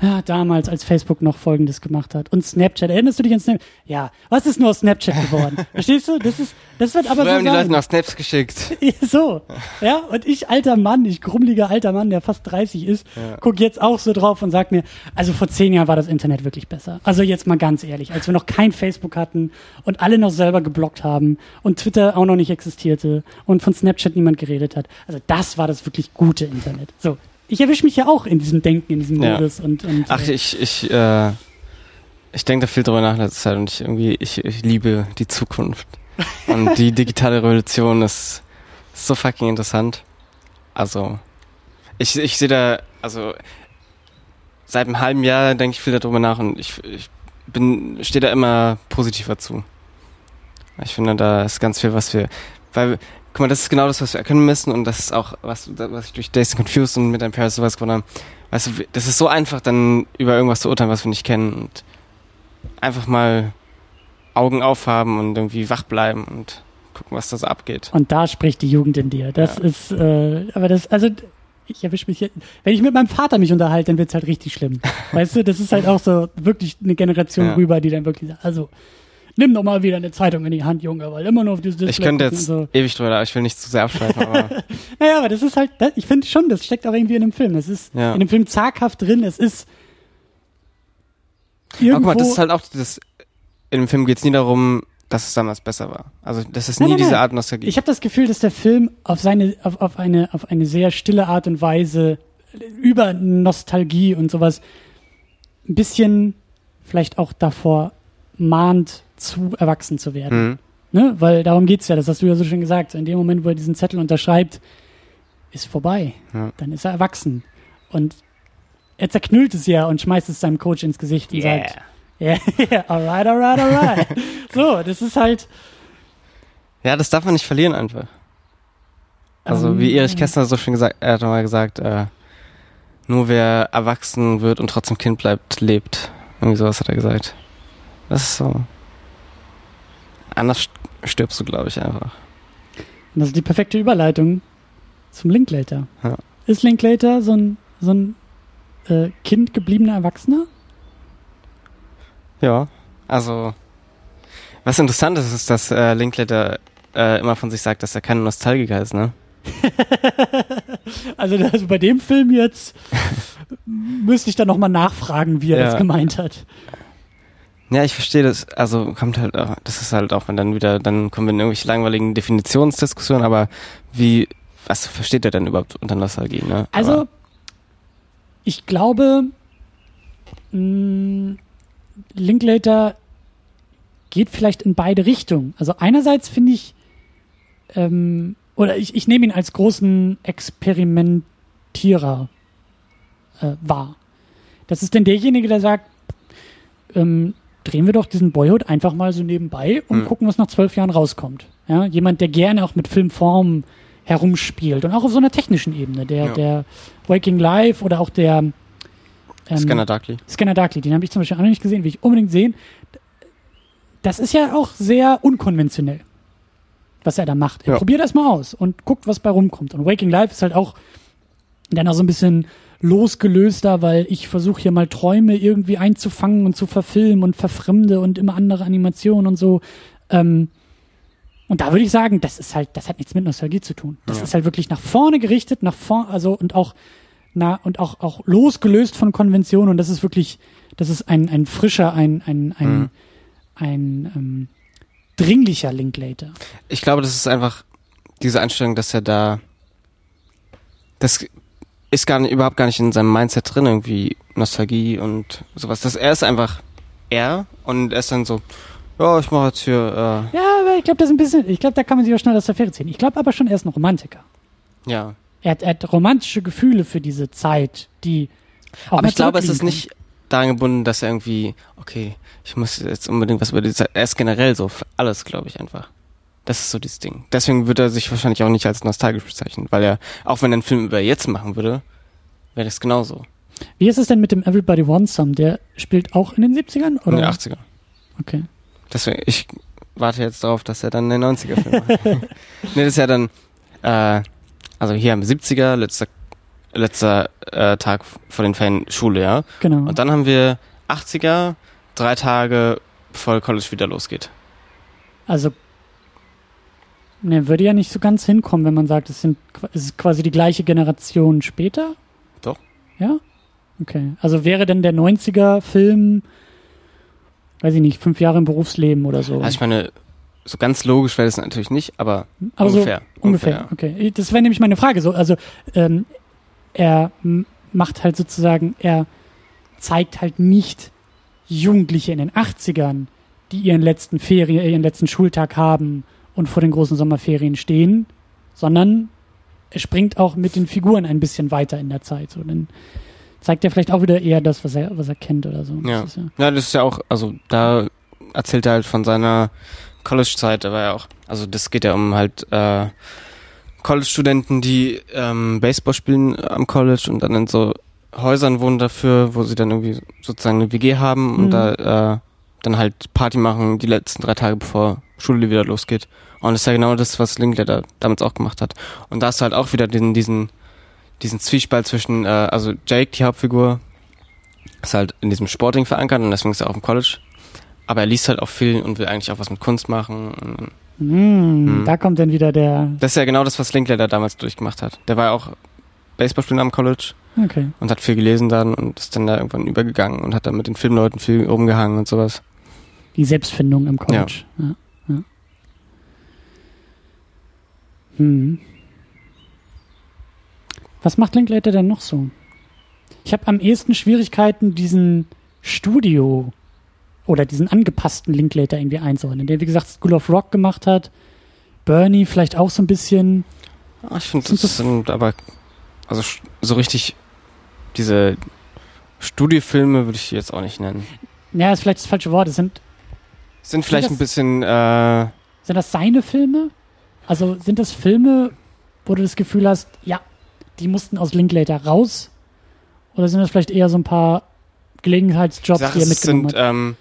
Ja. Ja, damals, als Facebook noch Folgendes gemacht hat. Und Snapchat, erinnerst du dich an Snapchat? Ja, was ist nur aus Snapchat geworden? [laughs] Verstehst du? Das ist, das wird aber Früher so haben die Leute noch Snaps geschickt. [laughs] So, ja, und ich alter Mann, ich grummeliger alter Mann, der fast 30 ist, Ja. guck jetzt auch so drauf und sag mir, also vor zehn Jahren war das Internet wirklich besser. Also jetzt mal ganz ehrlich, als wir noch kein Facebook hatten und alle noch selber geblockt haben und Twitter auch noch nicht existierte und von Snapchat niemand geredet hat. Also das war das wirklich gute Internet. So, ich erwische mich ja auch in diesem Denken, in diesem Ja. Modus und, und Ach, äh, ich, ich, äh, ich denke da viel drüber nach in letzter Zeit und ich irgendwie, ich, ich liebe die Zukunft. Und die [laughs] digitale Revolution ist, ist so fucking interessant. Also, ich, ich sehe da, also, seit einem halben Jahr denke ich viel darüber nach und ich, ich bin, stehe da immer positiver zu. Ich finde, da ist ganz viel, was wir, weil, guck mal, das ist genau das, was wir erkennen müssen und das ist auch, was, was ich durch Days Confused und mit einem Paris sowas gewonnen habe. Weißt du, das ist so einfach, dann über irgendwas zu urteilen, was wir nicht kennen und einfach mal Augen aufhaben und irgendwie wach bleiben und gucken, was da so abgeht. Und da spricht die Jugend in dir. Das Ja. ist, äh, aber das, also ich erwische mich hier, wenn ich mit meinem Vater mich unterhalte, dann wird's halt richtig schlimm. [laughs] weißt du, das ist halt auch so wirklich eine Generation Ja. rüber, die dann wirklich sagt, also nimm doch mal wieder eine Zeitung in die Hand, Junge, weil immer nur auf dieses Display Ich könnte jetzt so. ewig drüber, ich will nicht zu sehr abschweifen, aber [laughs] Naja, aber das ist halt, das, ich finde schon, das steckt auch irgendwie in dem Film. Es ist Ja. in dem Film zaghaft drin, es ist Aber irgendwo, guck mal, das ist halt auch das, in dem Film geht's nie darum, dass es damals besser war. Also das ist Nein, nie nein, diese nein. Art Nostalgie. Ich habe das Gefühl, dass der Film auf seine, auf, auf eine, auf eine sehr stille Art und Weise über Nostalgie und sowas ein bisschen vielleicht auch davor mahnt, zu erwachsen zu werden. mhm. Ne? Weil darum geht's ja, das hast du ja so schön gesagt. In dem Moment, wo er diesen Zettel unterschreibt, ist vorbei. Ja. Dann ist er erwachsen. Und er zerknüllt es ja und schmeißt es seinem Coach ins Gesicht und sagt, ja, [laughs] yeah, alright, alright, alright. [laughs] so, das ist halt. Ja, das darf man nicht verlieren einfach. Also ähm, wie Erich Kästner so schön gesagt, er hat mal gesagt, äh, nur wer erwachsen wird und trotzdem Kind bleibt, lebt. Irgendwie sowas hat er gesagt. Das ist so. Anders st- stirbst du, glaube ich, einfach. Und das ist die perfekte Überleitung zum Linklater. Ja. Ist Linklater so ein, so ein äh, Kind gebliebener Erwachsener? Ja, also was interessant ist, ist, dass äh, Linklater äh, immer von sich sagt, dass er kein Nostalgiker ist, ne? [laughs] Also das, bei dem Film jetzt [laughs] müsste ich dann nochmal nachfragen, wie er Ja. das gemeint hat. Ja, ich verstehe das. Also kommt halt, auch- das ist halt auch, wenn dann wieder, dann kommen wir in irgendwelche langweiligen Definitionsdiskussionen, aber wie, was versteht er denn überhaupt unter Nostalgie, ne? Also, aber, ich glaube, mh, Linklater geht vielleicht in beide Richtungen. Also einerseits finde ich, ähm, oder ich, ich nehme ihn als großen Experimentierer äh, wahr. Das ist denn derjenige, der sagt, ähm, drehen wir doch diesen Boyhood einfach mal so nebenbei und Hm. gucken, was nach zwölf Jahren rauskommt. Ja, jemand, der gerne auch mit Filmformen herumspielt und auch auf so einer technischen Ebene. Der, Ja. der Waking Life oder auch der ähm, Scanner Darkly. Scanner Darkly, den habe ich zum Beispiel auch noch nicht gesehen, will ich unbedingt sehen. Das ist ja auch sehr unkonventionell, was er da macht. Er Ja. probiert das mal aus und guckt, was bei rumkommt. Und Waking Life ist halt auch dann auch so ein bisschen losgelöster, weil ich versuche hier mal Träume irgendwie einzufangen und zu verfilmen und verfremde und immer andere Animationen und so. Ähm, und da würde ich sagen, das ist halt, das hat nichts mit Nostalgie zu tun. Das Ja. ist halt wirklich nach vorne gerichtet, nach vorne, also und auch na, und auch, auch losgelöst von Konventionen und das ist wirklich, das ist ein, ein frischer, ein, ein, ein, Mhm. ein ähm, dringlicher Linklater. Ich glaube, das ist einfach diese Einstellung, dass er da, das ist gar nicht, überhaupt gar nicht in seinem Mindset drin, irgendwie Nostalgie und sowas. Das, er ist einfach er und er ist dann so, ja, ich mache jetzt hier, Ja, aber ich glaube, das ist ein bisschen, ich glaube, da kann man sich auch schnell aus der Fähre ziehen. Ich glaube aber schon, er ist ein Romantiker. äh, ja. Er hat, er hat romantische Gefühle für diese Zeit, die auch Aber ich glaube, es ist nicht, daran gebunden, dass er irgendwie, okay, ich muss jetzt unbedingt was über die Zeit, er ist generell so für alles, glaube ich, einfach. Das ist so dieses Ding. Deswegen würde er sich wahrscheinlich auch nicht als nostalgisch bezeichnen, weil er, auch wenn er einen Film über jetzt machen würde, wäre das genauso. Wie ist es denn mit dem Everybody Wants Some? Der spielt auch in den 70ern? Oder? In den 80er. Okay. Deswegen, ich warte jetzt darauf, dass er dann den 90er-Film macht. [laughs] nee, das ist ja dann, äh, also hier haben wir 70er, letzter, letzter äh, Tag vor den Ferien Schule, ja. Genau. Und dann haben wir 80er, drei Tage bevor College wieder losgeht. Also, ne, würde ja nicht so ganz hinkommen, wenn man sagt, es sind es ist quasi die gleiche Generation später. Doch. Ja? Okay. Also wäre denn der 90er-Film, weiß ich nicht, fünf Jahre im Berufsleben oder so. Also ich meine, so ganz logisch wäre das natürlich nicht, aber, Aber ungefähr. so ungefähr. Okay. Das wäre nämlich meine Frage. So, also ähm, er macht halt sozusagen, er zeigt halt nicht Jugendliche in den 80ern, die ihren letzten Ferien, ihren letzten Schultag haben und vor den großen Sommerferien stehen, sondern er springt auch mit den Figuren ein bisschen weiter in der Zeit. So, dann zeigt er vielleicht auch wieder eher das, was er, was er kennt oder so. Ja. Das ist ja. Ja, das ist ja auch, also da erzählt er halt von seiner College-Zeit, war ja auch, also das geht ja um halt äh, College-Studenten, die ähm, Baseball spielen am College und dann in so Häusern wohnen dafür, wo sie dann irgendwie sozusagen eine WG haben und Mhm. da äh, dann halt Party machen die letzten drei Tage bevor Schule wieder losgeht. Und das ist ja genau das, was Linklater damals auch gemacht hat. Und da hast du halt auch wieder den, diesen, diesen Zwiespalt zwischen, äh, also Jake, die Hauptfigur, ist halt in diesem Sporting verankert und deswegen ist er auch im College. Aber er liest halt auch viel und will eigentlich auch was mit Kunst machen. Und Hm, Mhm. Da kommt dann wieder der. das ist ja genau das, was Linklater damals durchgemacht hat. Der war ja auch Baseballspieler am College Okay. und hat viel gelesen dann und ist dann da irgendwann übergegangen und hat dann mit den Filmleuten viel rumgehangen und sowas. Die Selbstfindung im College. Ja. Ja. Hm. Was macht Linklater denn noch so? Ich habe am ehesten Schwierigkeiten, diesen Studio oder diesen angepassten Linklater irgendwie einzuordnen, der wie gesagt School of Rock gemacht hat. Bernie vielleicht auch so ein bisschen. Ah, Ich finde, das das- sind aber, also so richtig diese Studiofilme würde ich jetzt auch nicht nennen. Ja, ist vielleicht das falsche Wort. Es sind, Sind vielleicht das- ein bisschen, äh, sind das seine Filme? Also sind das Filme, wo du das Gefühl hast, ja, die mussten aus Linklater raus? Oder sind das vielleicht eher so ein paar Gelegenheitsjobs, Sache die er mitgenommen sind hat? ähm,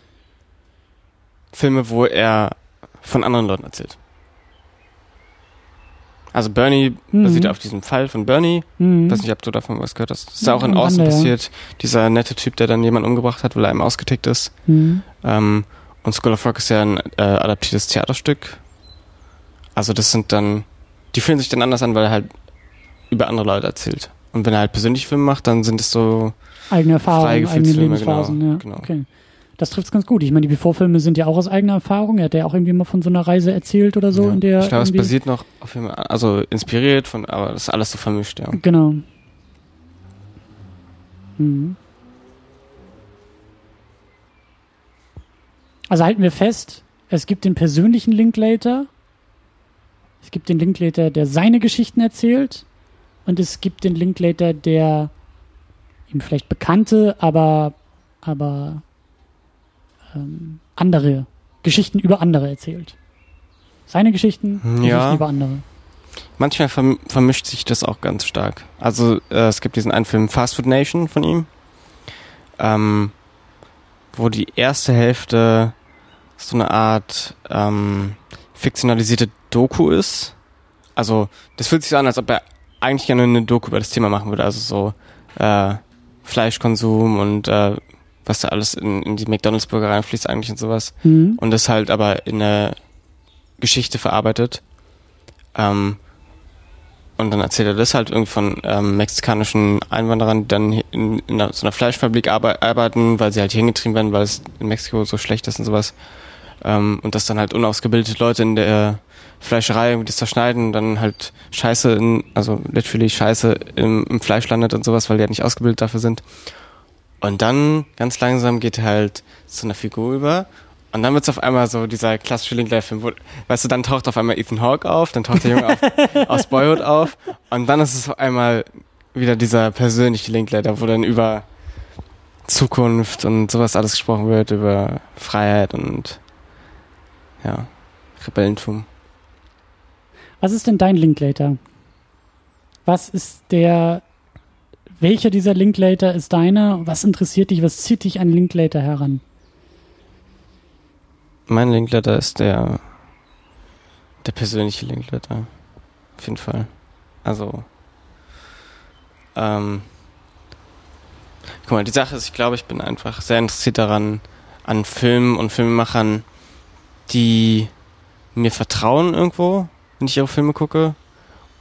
Filme, wo er von anderen Leuten erzählt. Also Bernie Mhm. basiert auf diesem Fall von Bernie. Mhm. Weiß nicht, ob du davon was gehört hast. Das ist Ja, auch in Austin Rande, ja. passiert. Dieser nette Typ, der dann jemanden umgebracht hat, weil er einem ausgetickt ist. Mhm. Ähm, und School of Rock ist ja ein äh, adaptiertes Theaterstück. Also das sind dann, die fühlen sich dann anders an, weil er halt über andere Leute erzählt. Und wenn er halt persönliche Filme macht, dann sind es so, Eigene Erfahrungen, eigene Gefühlsfilme, Lebensphasen. genau, ja. genau. Okay. Das trifft es ganz gut. Ich meine, die Before-Filme sind ja auch aus eigener Erfahrung. Er hat ja auch irgendwie mal von so einer Reise erzählt oder so, ja. in der. ich glaube, es basiert noch auf Filme, also inspiriert von, aber das ist alles so vermischt, ja. Genau. Mhm. Also halten wir fest, es gibt den persönlichen Linklater, es gibt den Linklater, der seine Geschichten erzählt und es gibt den Linklater, der ihm vielleicht bekannte, aber, aber ähm, andere Geschichten über andere erzählt. Seine Geschichten, Ja. Geschichten über andere. Manchmal verm vermischt sich das auch ganz stark. Also äh, es gibt diesen einen Film Fast Food Nation von ihm, ähm, wo die erste Hälfte so eine Art ähm, fiktionalisierte Doku ist. Also das fühlt sich so an, als ob er eigentlich gerne eine Doku über das Thema machen würde. Also so äh, Fleischkonsum und äh, was da alles in, in die McDonalds-Burger reinfließt eigentlich und sowas Mhm. und das halt aber in eine Geschichte verarbeitet. Ähm, und dann erzählt er das halt irgendwie von ähm, mexikanischen Einwanderern, die dann in, in so einer Fleischfabrik arbe arbeiten, weil sie halt hingetrieben werden, weil es in Mexiko so schlecht ist und sowas. Ähm, und dass dann halt unausgebildete Leute in der Fleischerei irgendwie das zerschneiden und dann halt Scheiße, in, also literally Scheiße im, im Fleisch landet und sowas, weil die halt nicht ausgebildet dafür sind. Und dann ganz langsam geht er halt zu einer Figur über und dann wird's auf einmal so dieser klassische Linklater-Film, wo, weißt du, dann taucht auf einmal Ethan Hawke auf, dann taucht der Junge auf, [laughs] aus Boyhood auf und dann ist es auf einmal wieder dieser persönliche Linklater, wo dann über Zukunft und sowas alles gesprochen wird, über Freiheit und ja, Rebellentum. Was ist denn dein Linklater? Was ist der, welcher dieser Linklater ist deiner? Was interessiert dich? Was zieht dich an Linklater heran? Mein Linklater ist der, der persönliche Linklater. Auf jeden Fall. Also, ähm, guck mal, die Sache ist, ich glaube, ich bin einfach sehr interessiert daran, an Filmen und Filmemachern, die mir vertrauen irgendwo, wenn ich ihre Filme gucke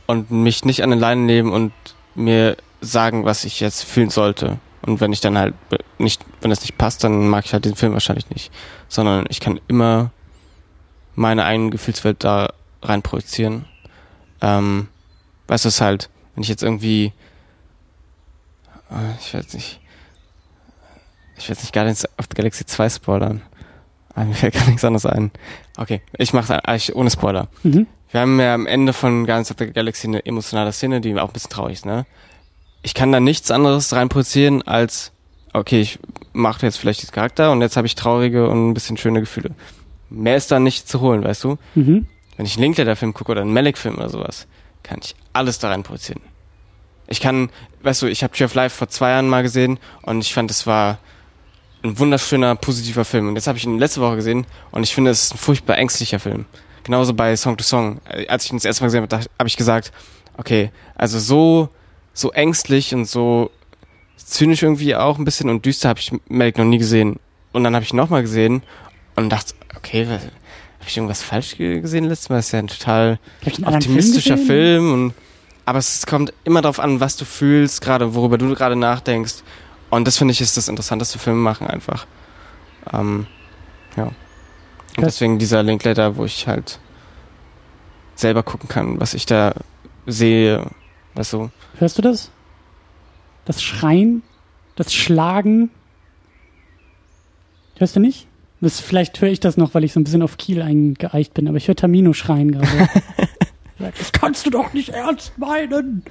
und mich nicht an den Leinen nehmen und mir sagen, was ich jetzt fühlen sollte. Und wenn ich dann halt nicht, wenn das nicht passt, dann mag ich halt den Film wahrscheinlich nicht. Sondern ich kann immer meine eigene Gefühlswelt da rein projizieren. Ähm, weißt du, es halt, wenn ich jetzt irgendwie, äh, ich weiß nicht, ich will jetzt nicht Guardians of the Galaxy 2 spoilern. Aber mir fällt gar nichts anderes ein. Okay, ich mach's eigentlich ohne Spoiler. Mhm. Wir haben ja am Ende von Guardians of the Galaxy eine emotionale Szene, die auch ein bisschen traurig ist, ne? Ich kann da nichts anderes reinprojizieren als, okay, ich mache jetzt vielleicht diesen Charakter und jetzt habe ich traurige und ein bisschen schöne Gefühle. Mehr ist da nicht zu holen, weißt du? Mhm. Wenn ich einen Linklater-Film gucke oder einen Malik-Film oder sowas, kann ich alles da reinprojizieren. Ich kann, weißt du, ich habe Tree of Life vor zwei Jahren mal gesehen und ich fand, es war ein wunderschöner, positiver Film. Und jetzt habe ich ihn letzte Woche gesehen und ich finde, es ist ein furchtbar ängstlicher Film. Genauso bei Song to Song. Als ich ihn das erste Mal gesehen habe, habe ich gesagt, okay, also so, so ängstlich und so zynisch irgendwie auch ein bisschen und düster habe ich Malik noch nie gesehen. Und dann habe ich ihn nochmal gesehen und dachte, okay, habe ich irgendwas falsch gesehen letztes Mal? Das ist ja ein total optimistischer Film, Film und aber es kommt immer darauf an, was du fühlst, gerade worüber du gerade nachdenkst. Und das finde ich ist das interessanteste Filme machen einfach. Ähm, ja. Und deswegen dieser Linklater, wo ich halt selber gucken kann, was ich da sehe, weißt du. Hörst du das? Das Schreien, das Schlagen. Hörst du nicht? Das, vielleicht höre ich das noch, weil ich so ein bisschen auf Kiel eingeeicht bin, aber ich höre Tamino schreien gerade. [laughs] das kannst du doch nicht ernst meinen.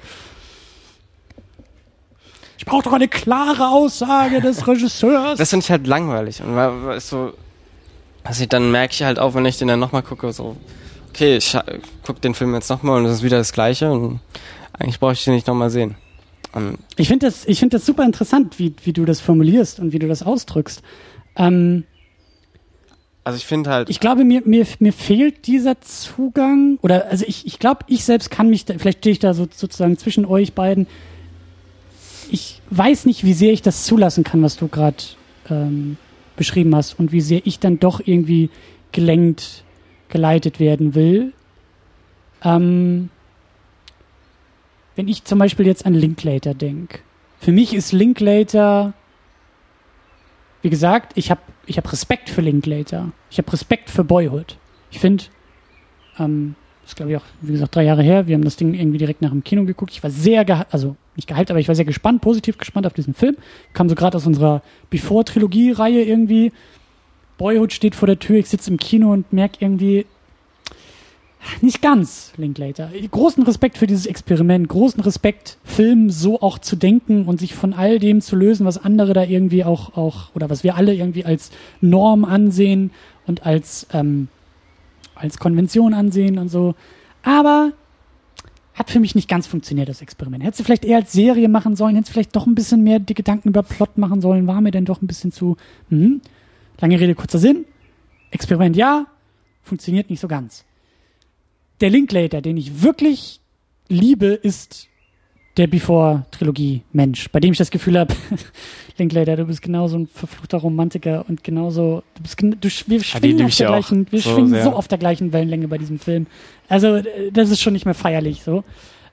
Ich brauche doch eine klare Aussage des [laughs] Regisseurs. Das finde ich halt langweilig. Und weißt du, also dann merke ich halt auch, wenn ich den dann nochmal gucke, so, okay, ich gucke den Film jetzt nochmal und es ist wieder das Gleiche und eigentlich brauche ich den nicht nochmal sehen. Und ich finde das, ich finde das super interessant, wie, wie du das formulierst und wie du das ausdrückst. Ähm, also ich finde halt. Ich glaube, mir, mir, mir fehlt dieser Zugang, oder also ich, ich glaube, ich selbst kann mich, da, vielleicht stehe ich da so, sozusagen zwischen euch beiden, ich weiß nicht, wie sehr ich das zulassen kann, was du gerade ähm, beschrieben hast und wie sehr ich dann doch irgendwie gelenkt, geleitet werden will. Ähm, wenn ich zum Beispiel jetzt an Linklater denke. Für mich ist Linklater, wie gesagt, ich habe ich hab Respekt für Linklater. Ich habe Respekt für Boyhood. Ich finde, ähm, ist glaube ich auch, wie gesagt, drei Jahre her. Wir haben das Ding irgendwie direkt nach dem Kino geguckt. Ich war sehr, also nicht gehypt, aber ich war sehr gespannt, positiv gespannt auf diesen Film. Kam so gerade aus unserer Before-Trilogie-Reihe irgendwie. Boyhood steht vor der Tür, ich sitze im Kino und merke irgendwie, nicht ganz, Linklater. Großen Respekt für dieses Experiment, großen Respekt, Film so auch zu denken und sich von all dem zu lösen, was andere da irgendwie auch, auch oder was wir alle irgendwie als Norm ansehen und als, ähm, als Konvention ansehen und so. Aber hat für mich nicht ganz funktioniert, das Experiment. Hättest du vielleicht eher als Serie machen sollen, hättest du vielleicht doch ein bisschen mehr die Gedanken über Plot machen sollen, war mir denn doch ein bisschen zu, hm, lange Rede, kurzer Sinn. Experiment ja, funktioniert nicht so ganz. Der Linklater, den ich wirklich liebe, ist der Before-Trilogie-Mensch, bei dem ich das Gefühl habe, [laughs] Linklater, du bist genauso ein verfluchter Romantiker und genauso, du bist, du, wir schwingen, auf der, gleichen, wir so schwingen so auf der gleichen Wellenlänge bei diesem Film. Also, das ist schon nicht mehr feierlich, so.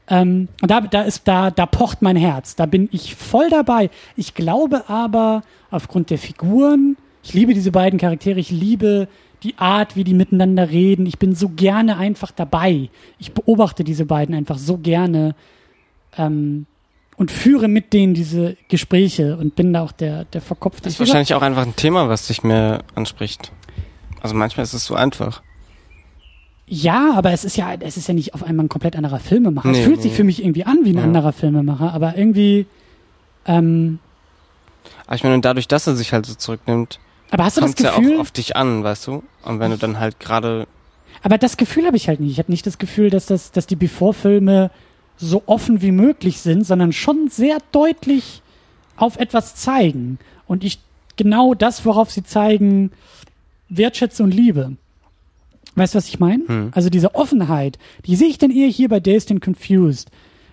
Ähm, und da, da ist, da, da pocht mein Herz. Da bin ich voll dabei. Ich glaube aber, aufgrund der Figuren, ich liebe diese beiden Charaktere, ich liebe die Art, wie die miteinander reden. Ich bin so gerne einfach dabei. Ich beobachte diese beiden einfach so gerne ähm, und führe mit denen diese Gespräche und bin da auch der, der verkopfte. Das ist wahrscheinlich auch einfach ein Thema, was dich mehr anspricht. Also manchmal ist es so einfach. Ja, aber es ist ja, es ist ja nicht auf einmal ein komplett anderer Filmemacher. Nee, es fühlt nee. sich für mich irgendwie an wie ein ja. anderer Filmemacher, aber irgendwie, ähm, Aber ich meine, dadurch, dass er sich halt so zurücknimmt, Aber hast du das kommt es ja Gefühl? auch auf dich an, weißt du? Und wenn du dann halt gerade, aber das Gefühl habe ich halt nicht. Ich habe nicht das Gefühl, dass das, dass die Before-Filme so offen wie möglich sind, sondern schon sehr deutlich auf etwas zeigen. Und ich genau das, worauf sie zeigen, wertschätze und liebe. Weißt du, was ich meine? Hm. Also diese Offenheit, die sehe ich dann eher hier bei Dazed and Confused.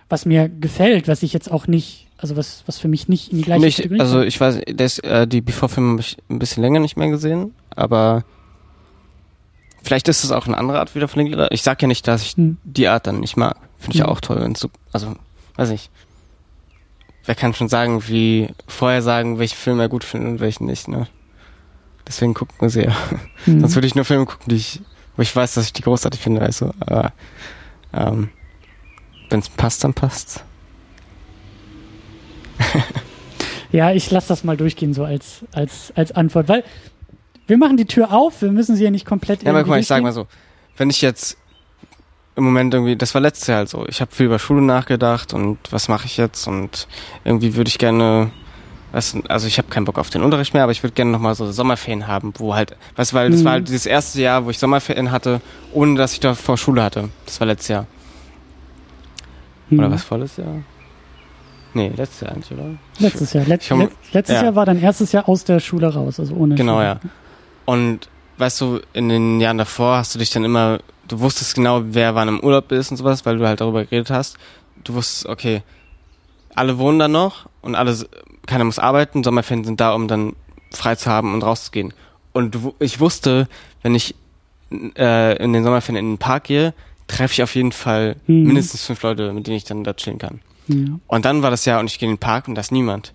Was mir gefällt, was ich jetzt auch nicht, also was, was für mich nicht in die gleiche nicht, Kategorie also ich weiß, das, äh, die Before-Filme habe ich ein bisschen länger nicht mehr gesehen, aber vielleicht ist es auch eine andere Art wieder von. Ich sag ja nicht, dass ich Hm. die Art dann nicht mag. Finde ich ja Hm. auch toll, wenn's so, also, weiß ich. Wer kann schon sagen, wie, vorher sagen, welche Filme er gut findet und welche nicht, ne? Deswegen gucken wir sie ja. Hm. Sonst würde ich nur Filme gucken, die ich, wo ich weiß, dass ich die großartig finde, du. Aber ähm, wenn es passt, dann passt. [laughs] Ja, ich lasse das mal durchgehen, so als, als, als Antwort, weil wir machen die Tür auf, wir müssen sie ja nicht komplett Ja, aber guck mal, ich sag mal so, wenn ich jetzt im Moment irgendwie, das war letztes Jahr halt so, ich habe viel über Schule nachgedacht und was mache ich jetzt und irgendwie würde ich gerne, was, also ich habe keinen Bock auf den Unterricht mehr, aber ich würde gerne nochmal so Sommerferien haben, wo halt, weißt du, weil das Mhm. war halt dieses erste Jahr, wo ich Sommerferien hatte, ohne dass ich davor Schule hatte. Das war letztes Jahr. Oder Hm. was vorletztes Jahr? Nee, letztes Jahr eigentlich, oder? Letztes Jahr. Let, let, letztes ja. Jahr war dein erstes Jahr aus der Schule raus, also ohne Genau, Schule. ja. Und weißt du, in den Jahren davor hast du dich dann immer, du wusstest genau, wer wann im Urlaub ist und sowas, weil du halt darüber geredet hast. Du wusstest, okay, alle wohnen da noch und alle, keiner muss arbeiten, Sommerferien sind da, um dann frei zu haben und rauszugehen. Und du, ich wusste, wenn ich äh, in den Sommerferien in den Park gehe, treffe ich auf jeden Fall Mhm. mindestens fünf Leute, mit denen ich dann da chillen kann. Ja. Und dann war das Jahr und ich gehe in den Park und da ist niemand.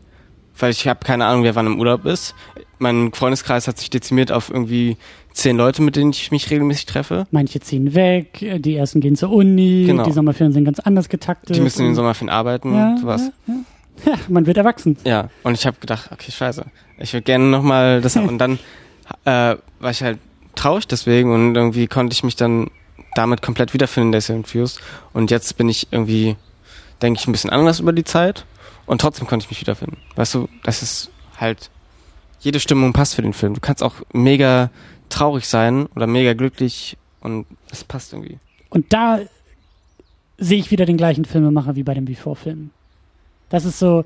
Weil ich habe keine Ahnung, wer wann im Urlaub ist. Mein Freundeskreis hat sich dezimiert auf irgendwie zehn Leute, mit denen ich mich regelmäßig treffe. Manche ziehen weg, die ersten gehen zur Uni, Genau. die Sommerferien sind ganz anders getaktet. Die müssen in den Sommerferien arbeiten ja, und sowas. Ja, ja. ja, man wird erwachsen. Ja, und ich habe gedacht, okay, scheiße. Ich würde gerne nochmal das haben. [laughs] Und dann äh, war ich halt traurig deswegen und irgendwie konnte ich mich dann damit komplett wiederfinden, der Confused. Und jetzt bin ich irgendwie, denke ich, ein bisschen anders über die Zeit und trotzdem konnte ich mich wiederfinden. Weißt du, das ist halt, jede Stimmung passt für den Film. Du kannst auch mega traurig sein oder mega glücklich und es passt irgendwie. Und da sehe ich wieder den gleichen Filmemacher wie bei den Before-Filmen. Das ist so,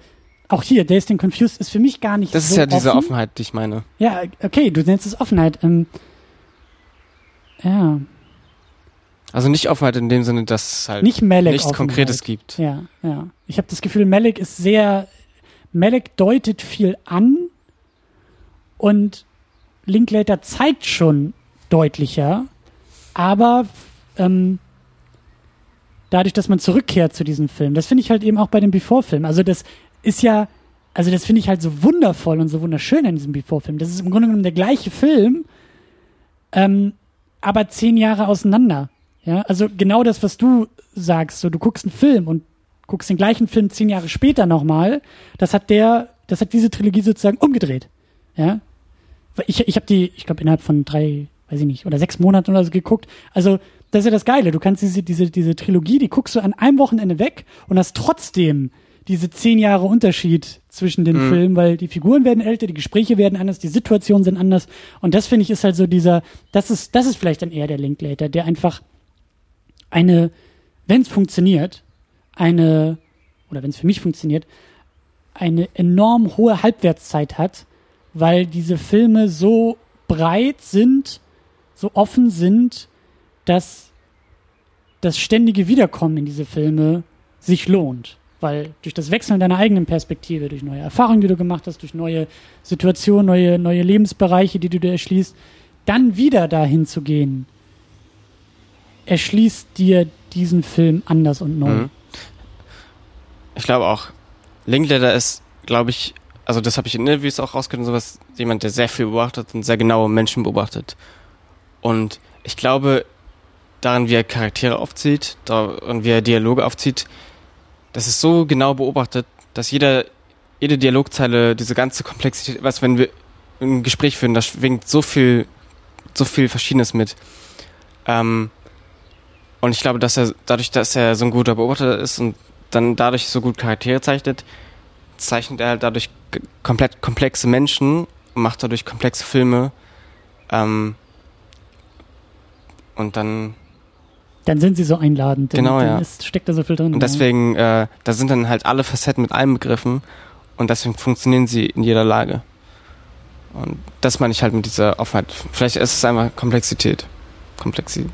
auch hier, Dazed and Confused ist für mich gar nicht Das so ist ja diese offen. Offenheit, die ich meine. Ja, okay, du nennst es Offenheit. Ähm, ja, Also nicht Offenheit in dem Sinne, dass es halt nicht nichts Offenheit. Konkretes gibt. Ja, ja. Ich habe das Gefühl, Malek ist sehr, Malek deutet viel an und Linklater zeigt schon deutlicher, aber ähm, dadurch, dass man zurückkehrt zu diesem Film, das finde ich halt eben auch bei dem Before-Film. Also das ist ja, also das finde ich halt so wundervoll und so wunderschön an diesem Before-Film. Das ist im Grunde genommen der gleiche Film, ähm, aber zehn Jahre auseinander. Ja, also genau das, was du sagst, so du guckst einen Film und guckst den gleichen Film zehn Jahre später nochmal, das hat der, das hat diese Trilogie sozusagen umgedreht. Ja, ich, ich habe die, ich glaube innerhalb von drei, weiß ich nicht, oder sechs Monaten oder so geguckt. Also das ist ja das Geile. Du kannst diese, diese, diese Trilogie, die guckst du an einem Wochenende weg und hast trotzdem diese zehn Jahre Unterschied zwischen den Mhm. Filmen, weil die Figuren werden älter, die Gespräche werden anders, die Situationen sind anders. Und das finde ich ist halt so dieser, das ist, das ist vielleicht dann eher der Linklater, der einfach eine, wenn es funktioniert, eine, oder wenn es für mich funktioniert, eine enorm hohe Halbwertszeit hat, weil diese Filme so breit sind, so offen sind, dass das ständige Wiederkommen in diese Filme sich lohnt. Weil durch das Wechseln deiner eigenen Perspektive, durch neue Erfahrungen, die du gemacht hast, durch neue Situationen, neue, neue Lebensbereiche, die du dir erschließt, dann wieder dahin zu gehen, erschließt dir diesen Film anders und neu. Mhm. Ich glaube auch, Linklater ist, glaube ich, also das habe ich in Interviews auch rausgehört und sowas, jemand, der sehr viel beobachtet und sehr genaue Menschen beobachtet. Und ich glaube, daran, wie er Charaktere aufzieht und wie er Dialoge aufzieht, das ist so genau beobachtet, dass jeder, jede Dialogzeile, diese ganze Komplexität, was, wenn wir ein Gespräch führen, da schwingt so viel, so viel Verschiedenes mit. Ähm, und ich glaube, dass er, dadurch, dass er so ein guter Beobachter ist und dann dadurch so gut Charaktere zeichnet, zeichnet er halt dadurch komplett komplexe Menschen und macht dadurch komplexe Filme. Ähm, und dann Dann sind sie so einladend. Genau, ja. Ist, steckt da so viel drin. Und deswegen, äh, da sind dann halt alle Facetten mit allem begriffen und deswegen funktionieren sie in jeder Lage. Und das meine ich halt mit dieser Offenheit. Vielleicht ist es einfach Komplexität. Komplexi.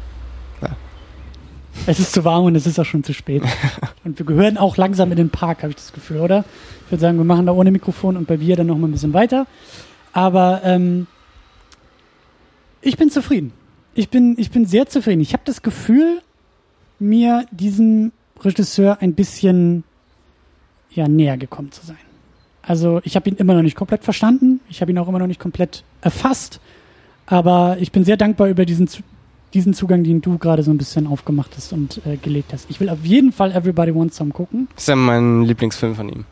Es ist zu warm und es ist auch schon zu spät. [laughs] und wir gehören auch langsam in den Park, habe ich das Gefühl, oder? Ich würde sagen, wir machen da ohne Mikrofon und bei Bier dann noch mal ein bisschen weiter. Aber ähm, ich bin zufrieden. Ich bin, ich bin sehr zufrieden. Ich habe das Gefühl, mir diesem Regisseur ein bisschen ja, näher gekommen zu sein. Also ich habe ihn immer noch nicht komplett verstanden. Ich habe ihn auch immer noch nicht komplett erfasst. Aber ich bin sehr dankbar über diesen, diesen Zugang, den du gerade so ein bisschen aufgemacht hast und äh, gelegt hast. Ich will auf jeden Fall Everybody Wants Some gucken. Das ist ja mein Lieblingsfilm von ihm.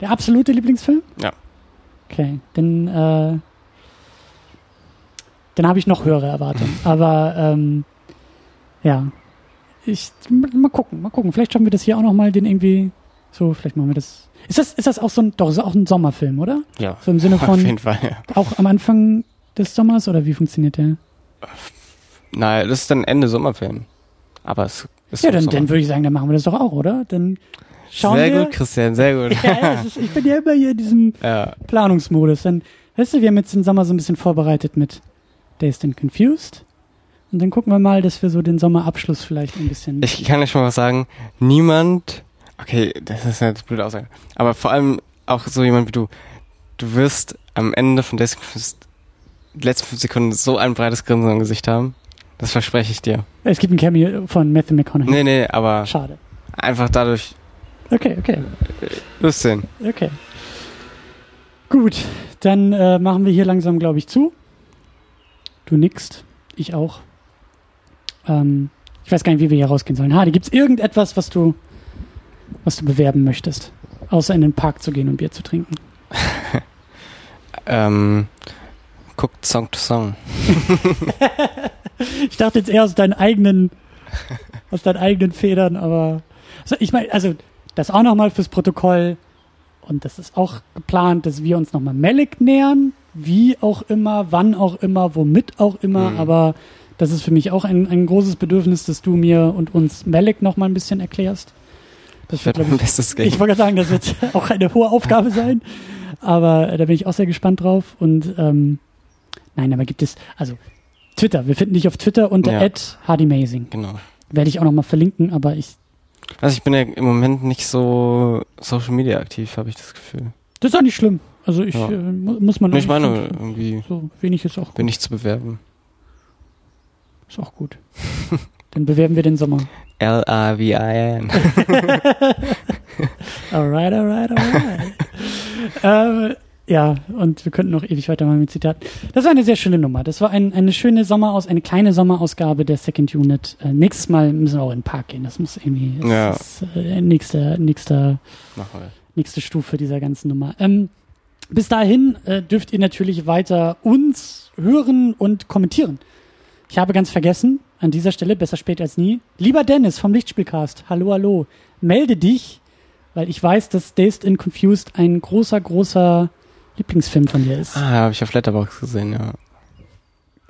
Der absolute Lieblingsfilm? Ja. Okay, dann, äh, dann habe ich noch höhere Erwartungen. [laughs] Aber ähm, ja, ich mal gucken, mal gucken. Vielleicht schaffen wir das hier auch noch mal, den irgendwie so. Vielleicht machen wir das. Ist das ist das auch so ein doch ist auch ein Sommerfilm, oder? Ja. So im Sinne [laughs] Auf von jeden Fall, ja. auch am Anfang des Sommers oder wie funktioniert der? Nein, das ist dann Ende Sommerferien. Aber es ist Ja, dann, dann würde ich sagen, dann machen wir das doch auch, oder? Dann schauen Sehr wir. gut, Christian, sehr gut. Ja, ist, ich bin ja immer hier in diesem [laughs] ja. Planungsmodus. Dann, weißt du, wir haben jetzt den Sommer so ein bisschen vorbereitet mit Dazed and Confused. Und dann gucken wir mal, dass wir so den Sommerabschluss vielleicht ein bisschen. Ich kann euch schon mal was sagen. Niemand, okay, das ist jetzt blöd Aussage, aber vor allem auch so jemand wie du, du wirst am Ende von Desk die letzten fünf Sekunden so ein breites Grinsen im Gesicht haben. Das verspreche ich dir. es gibt ein Cameo von Matthew McConaughey. Nee, nee, aber Schade. einfach dadurch Okay, okay, du sehen. okay. Gut, dann äh, machen wir hier langsam, glaube ich, zu. Du nickst, ich auch. Ähm, ich weiß gar nicht, wie wir hier rausgehen sollen. Hardy, gibt es irgendetwas, was du, was du bewerben möchtest? Außer in den Park zu gehen und Bier zu trinken. [laughs] Ähm, guckt Song to Song. [laughs] Ich dachte jetzt eher aus deinen eigenen, aus deinen eigenen Federn, aber also ich meine, also das auch nochmal fürs Protokoll und das ist auch geplant, dass wir uns nochmal Melik nähern, wie auch immer, wann auch immer, womit auch immer, Mhm. aber das ist für mich auch ein, ein großes Bedürfnis, dass du mir und uns Melik nochmal ein bisschen erklärst. Das Ich glaub mein Bestes geben. ich wollte gerade sagen, das wird [laughs] auch eine hohe Aufgabe sein. Aber äh, da bin ich auch sehr gespannt drauf. Und ähm, nein, aber gibt es, also Twitter, wir finden dich auf Twitter unter Ja. @hardymazing. Genau. Werde ich auch nochmal verlinken, aber ich. Also ich bin ja im Moment nicht so Social Media aktiv, habe ich das Gefühl. Das ist auch nicht schlimm. Also ich Ja. äh, mu- muss man ich meine, irgendwie so wenig ist auch bin gut. ich zu bewerben. Ist auch gut. Dann bewerben wir den Sommer. L-A-V-I-N. [laughs] Alright, alright, alright. [laughs] ähm, ja, und wir könnten noch ewig weitermachen mit Zitaten. Das war eine sehr schöne Nummer. Das war ein, eine schöne Sommeraus, eine kleine Sommerausgabe der Second Unit. Äh, nächstes Mal müssen wir auch in den Park gehen. Das muss irgendwie das Ja. ist, äh, nächste, nächste, nächste Stufe dieser ganzen Nummer. Ähm, bis dahin äh, dürft ihr natürlich weiter uns hören und kommentieren. Ich habe ganz vergessen, an dieser Stelle, besser spät als nie. Lieber Dennis vom Lichtspielcast, hallo, hallo. Melde dich, weil ich weiß, dass Dazed and Confused ein großer, großer Lieblingsfilm von dir ist. Ah, habe ich auf Letterbox gesehen, ja.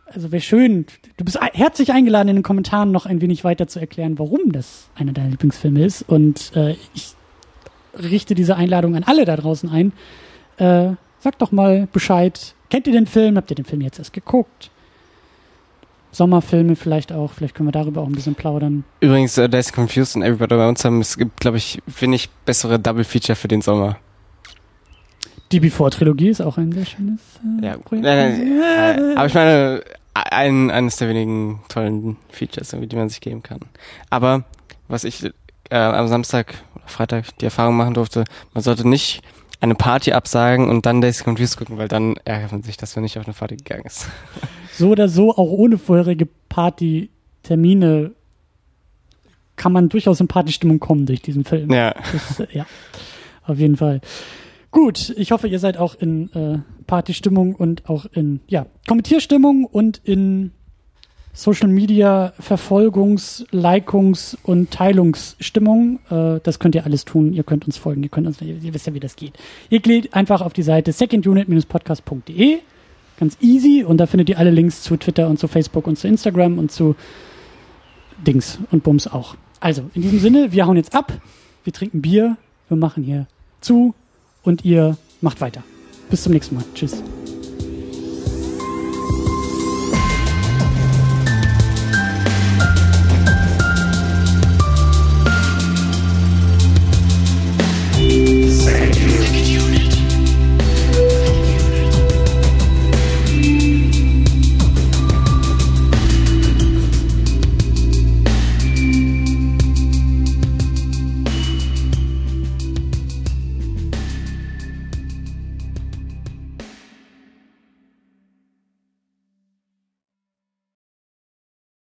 Also wäre schön. Du bist herzlich eingeladen, in den Kommentaren noch ein wenig weiter zu erklären, warum das einer deiner Lieblingsfilme ist. Und äh, ich richte diese Einladung an alle da draußen ein. Äh, sagt doch mal Bescheid. Kennt ihr den Film? Habt ihr den Film jetzt erst geguckt? Sommerfilme vielleicht auch. Vielleicht können wir darüber auch ein bisschen plaudern. Übrigens, uh, Days Confused und Everybody bei uns haben, es gibt, glaube ich, wenig bessere Double Feature für den Sommer. Die Before-Trilogie ist auch ein sehr schönes äh, Ja, Projekt. nein, nein, äh, aber ich meine, ein, eines der wenigen tollen Features, die man sich geben kann. Aber was ich äh, am Samstag oder Freitag die Erfahrung machen durfte, man sollte nicht eine Party absagen und dann Days Confused gucken, weil dann ärgert man sich, dass man nicht auf eine Party gegangen ist. [laughs] so oder so, auch ohne vorherige Party-Termine, kann man durchaus in Partystimmung kommen durch diesen Film. Ja. Das, äh, ja, auf jeden Fall. Gut, ich hoffe, ihr seid auch in äh, Partystimmung und auch in ja, Kommentierstimmung und in Social Media Verfolgungs-, Likungs- und Teilungsstimmung. Äh, das könnt ihr alles tun. Ihr könnt uns folgen. Ihr könnt uns, ihr wisst ja, wie das geht. Ihr geht einfach auf die Seite secondunit-podcast.de. Ganz easy. Und da findet ihr alle Links zu Twitter und zu Facebook und zu Instagram und zu Dings und Bums auch. Also, in diesem Sinne, wir hauen jetzt ab. Wir trinken Bier. Wir machen hier zu. Und ihr macht weiter. Bis zum nächsten Mal. Tschüss.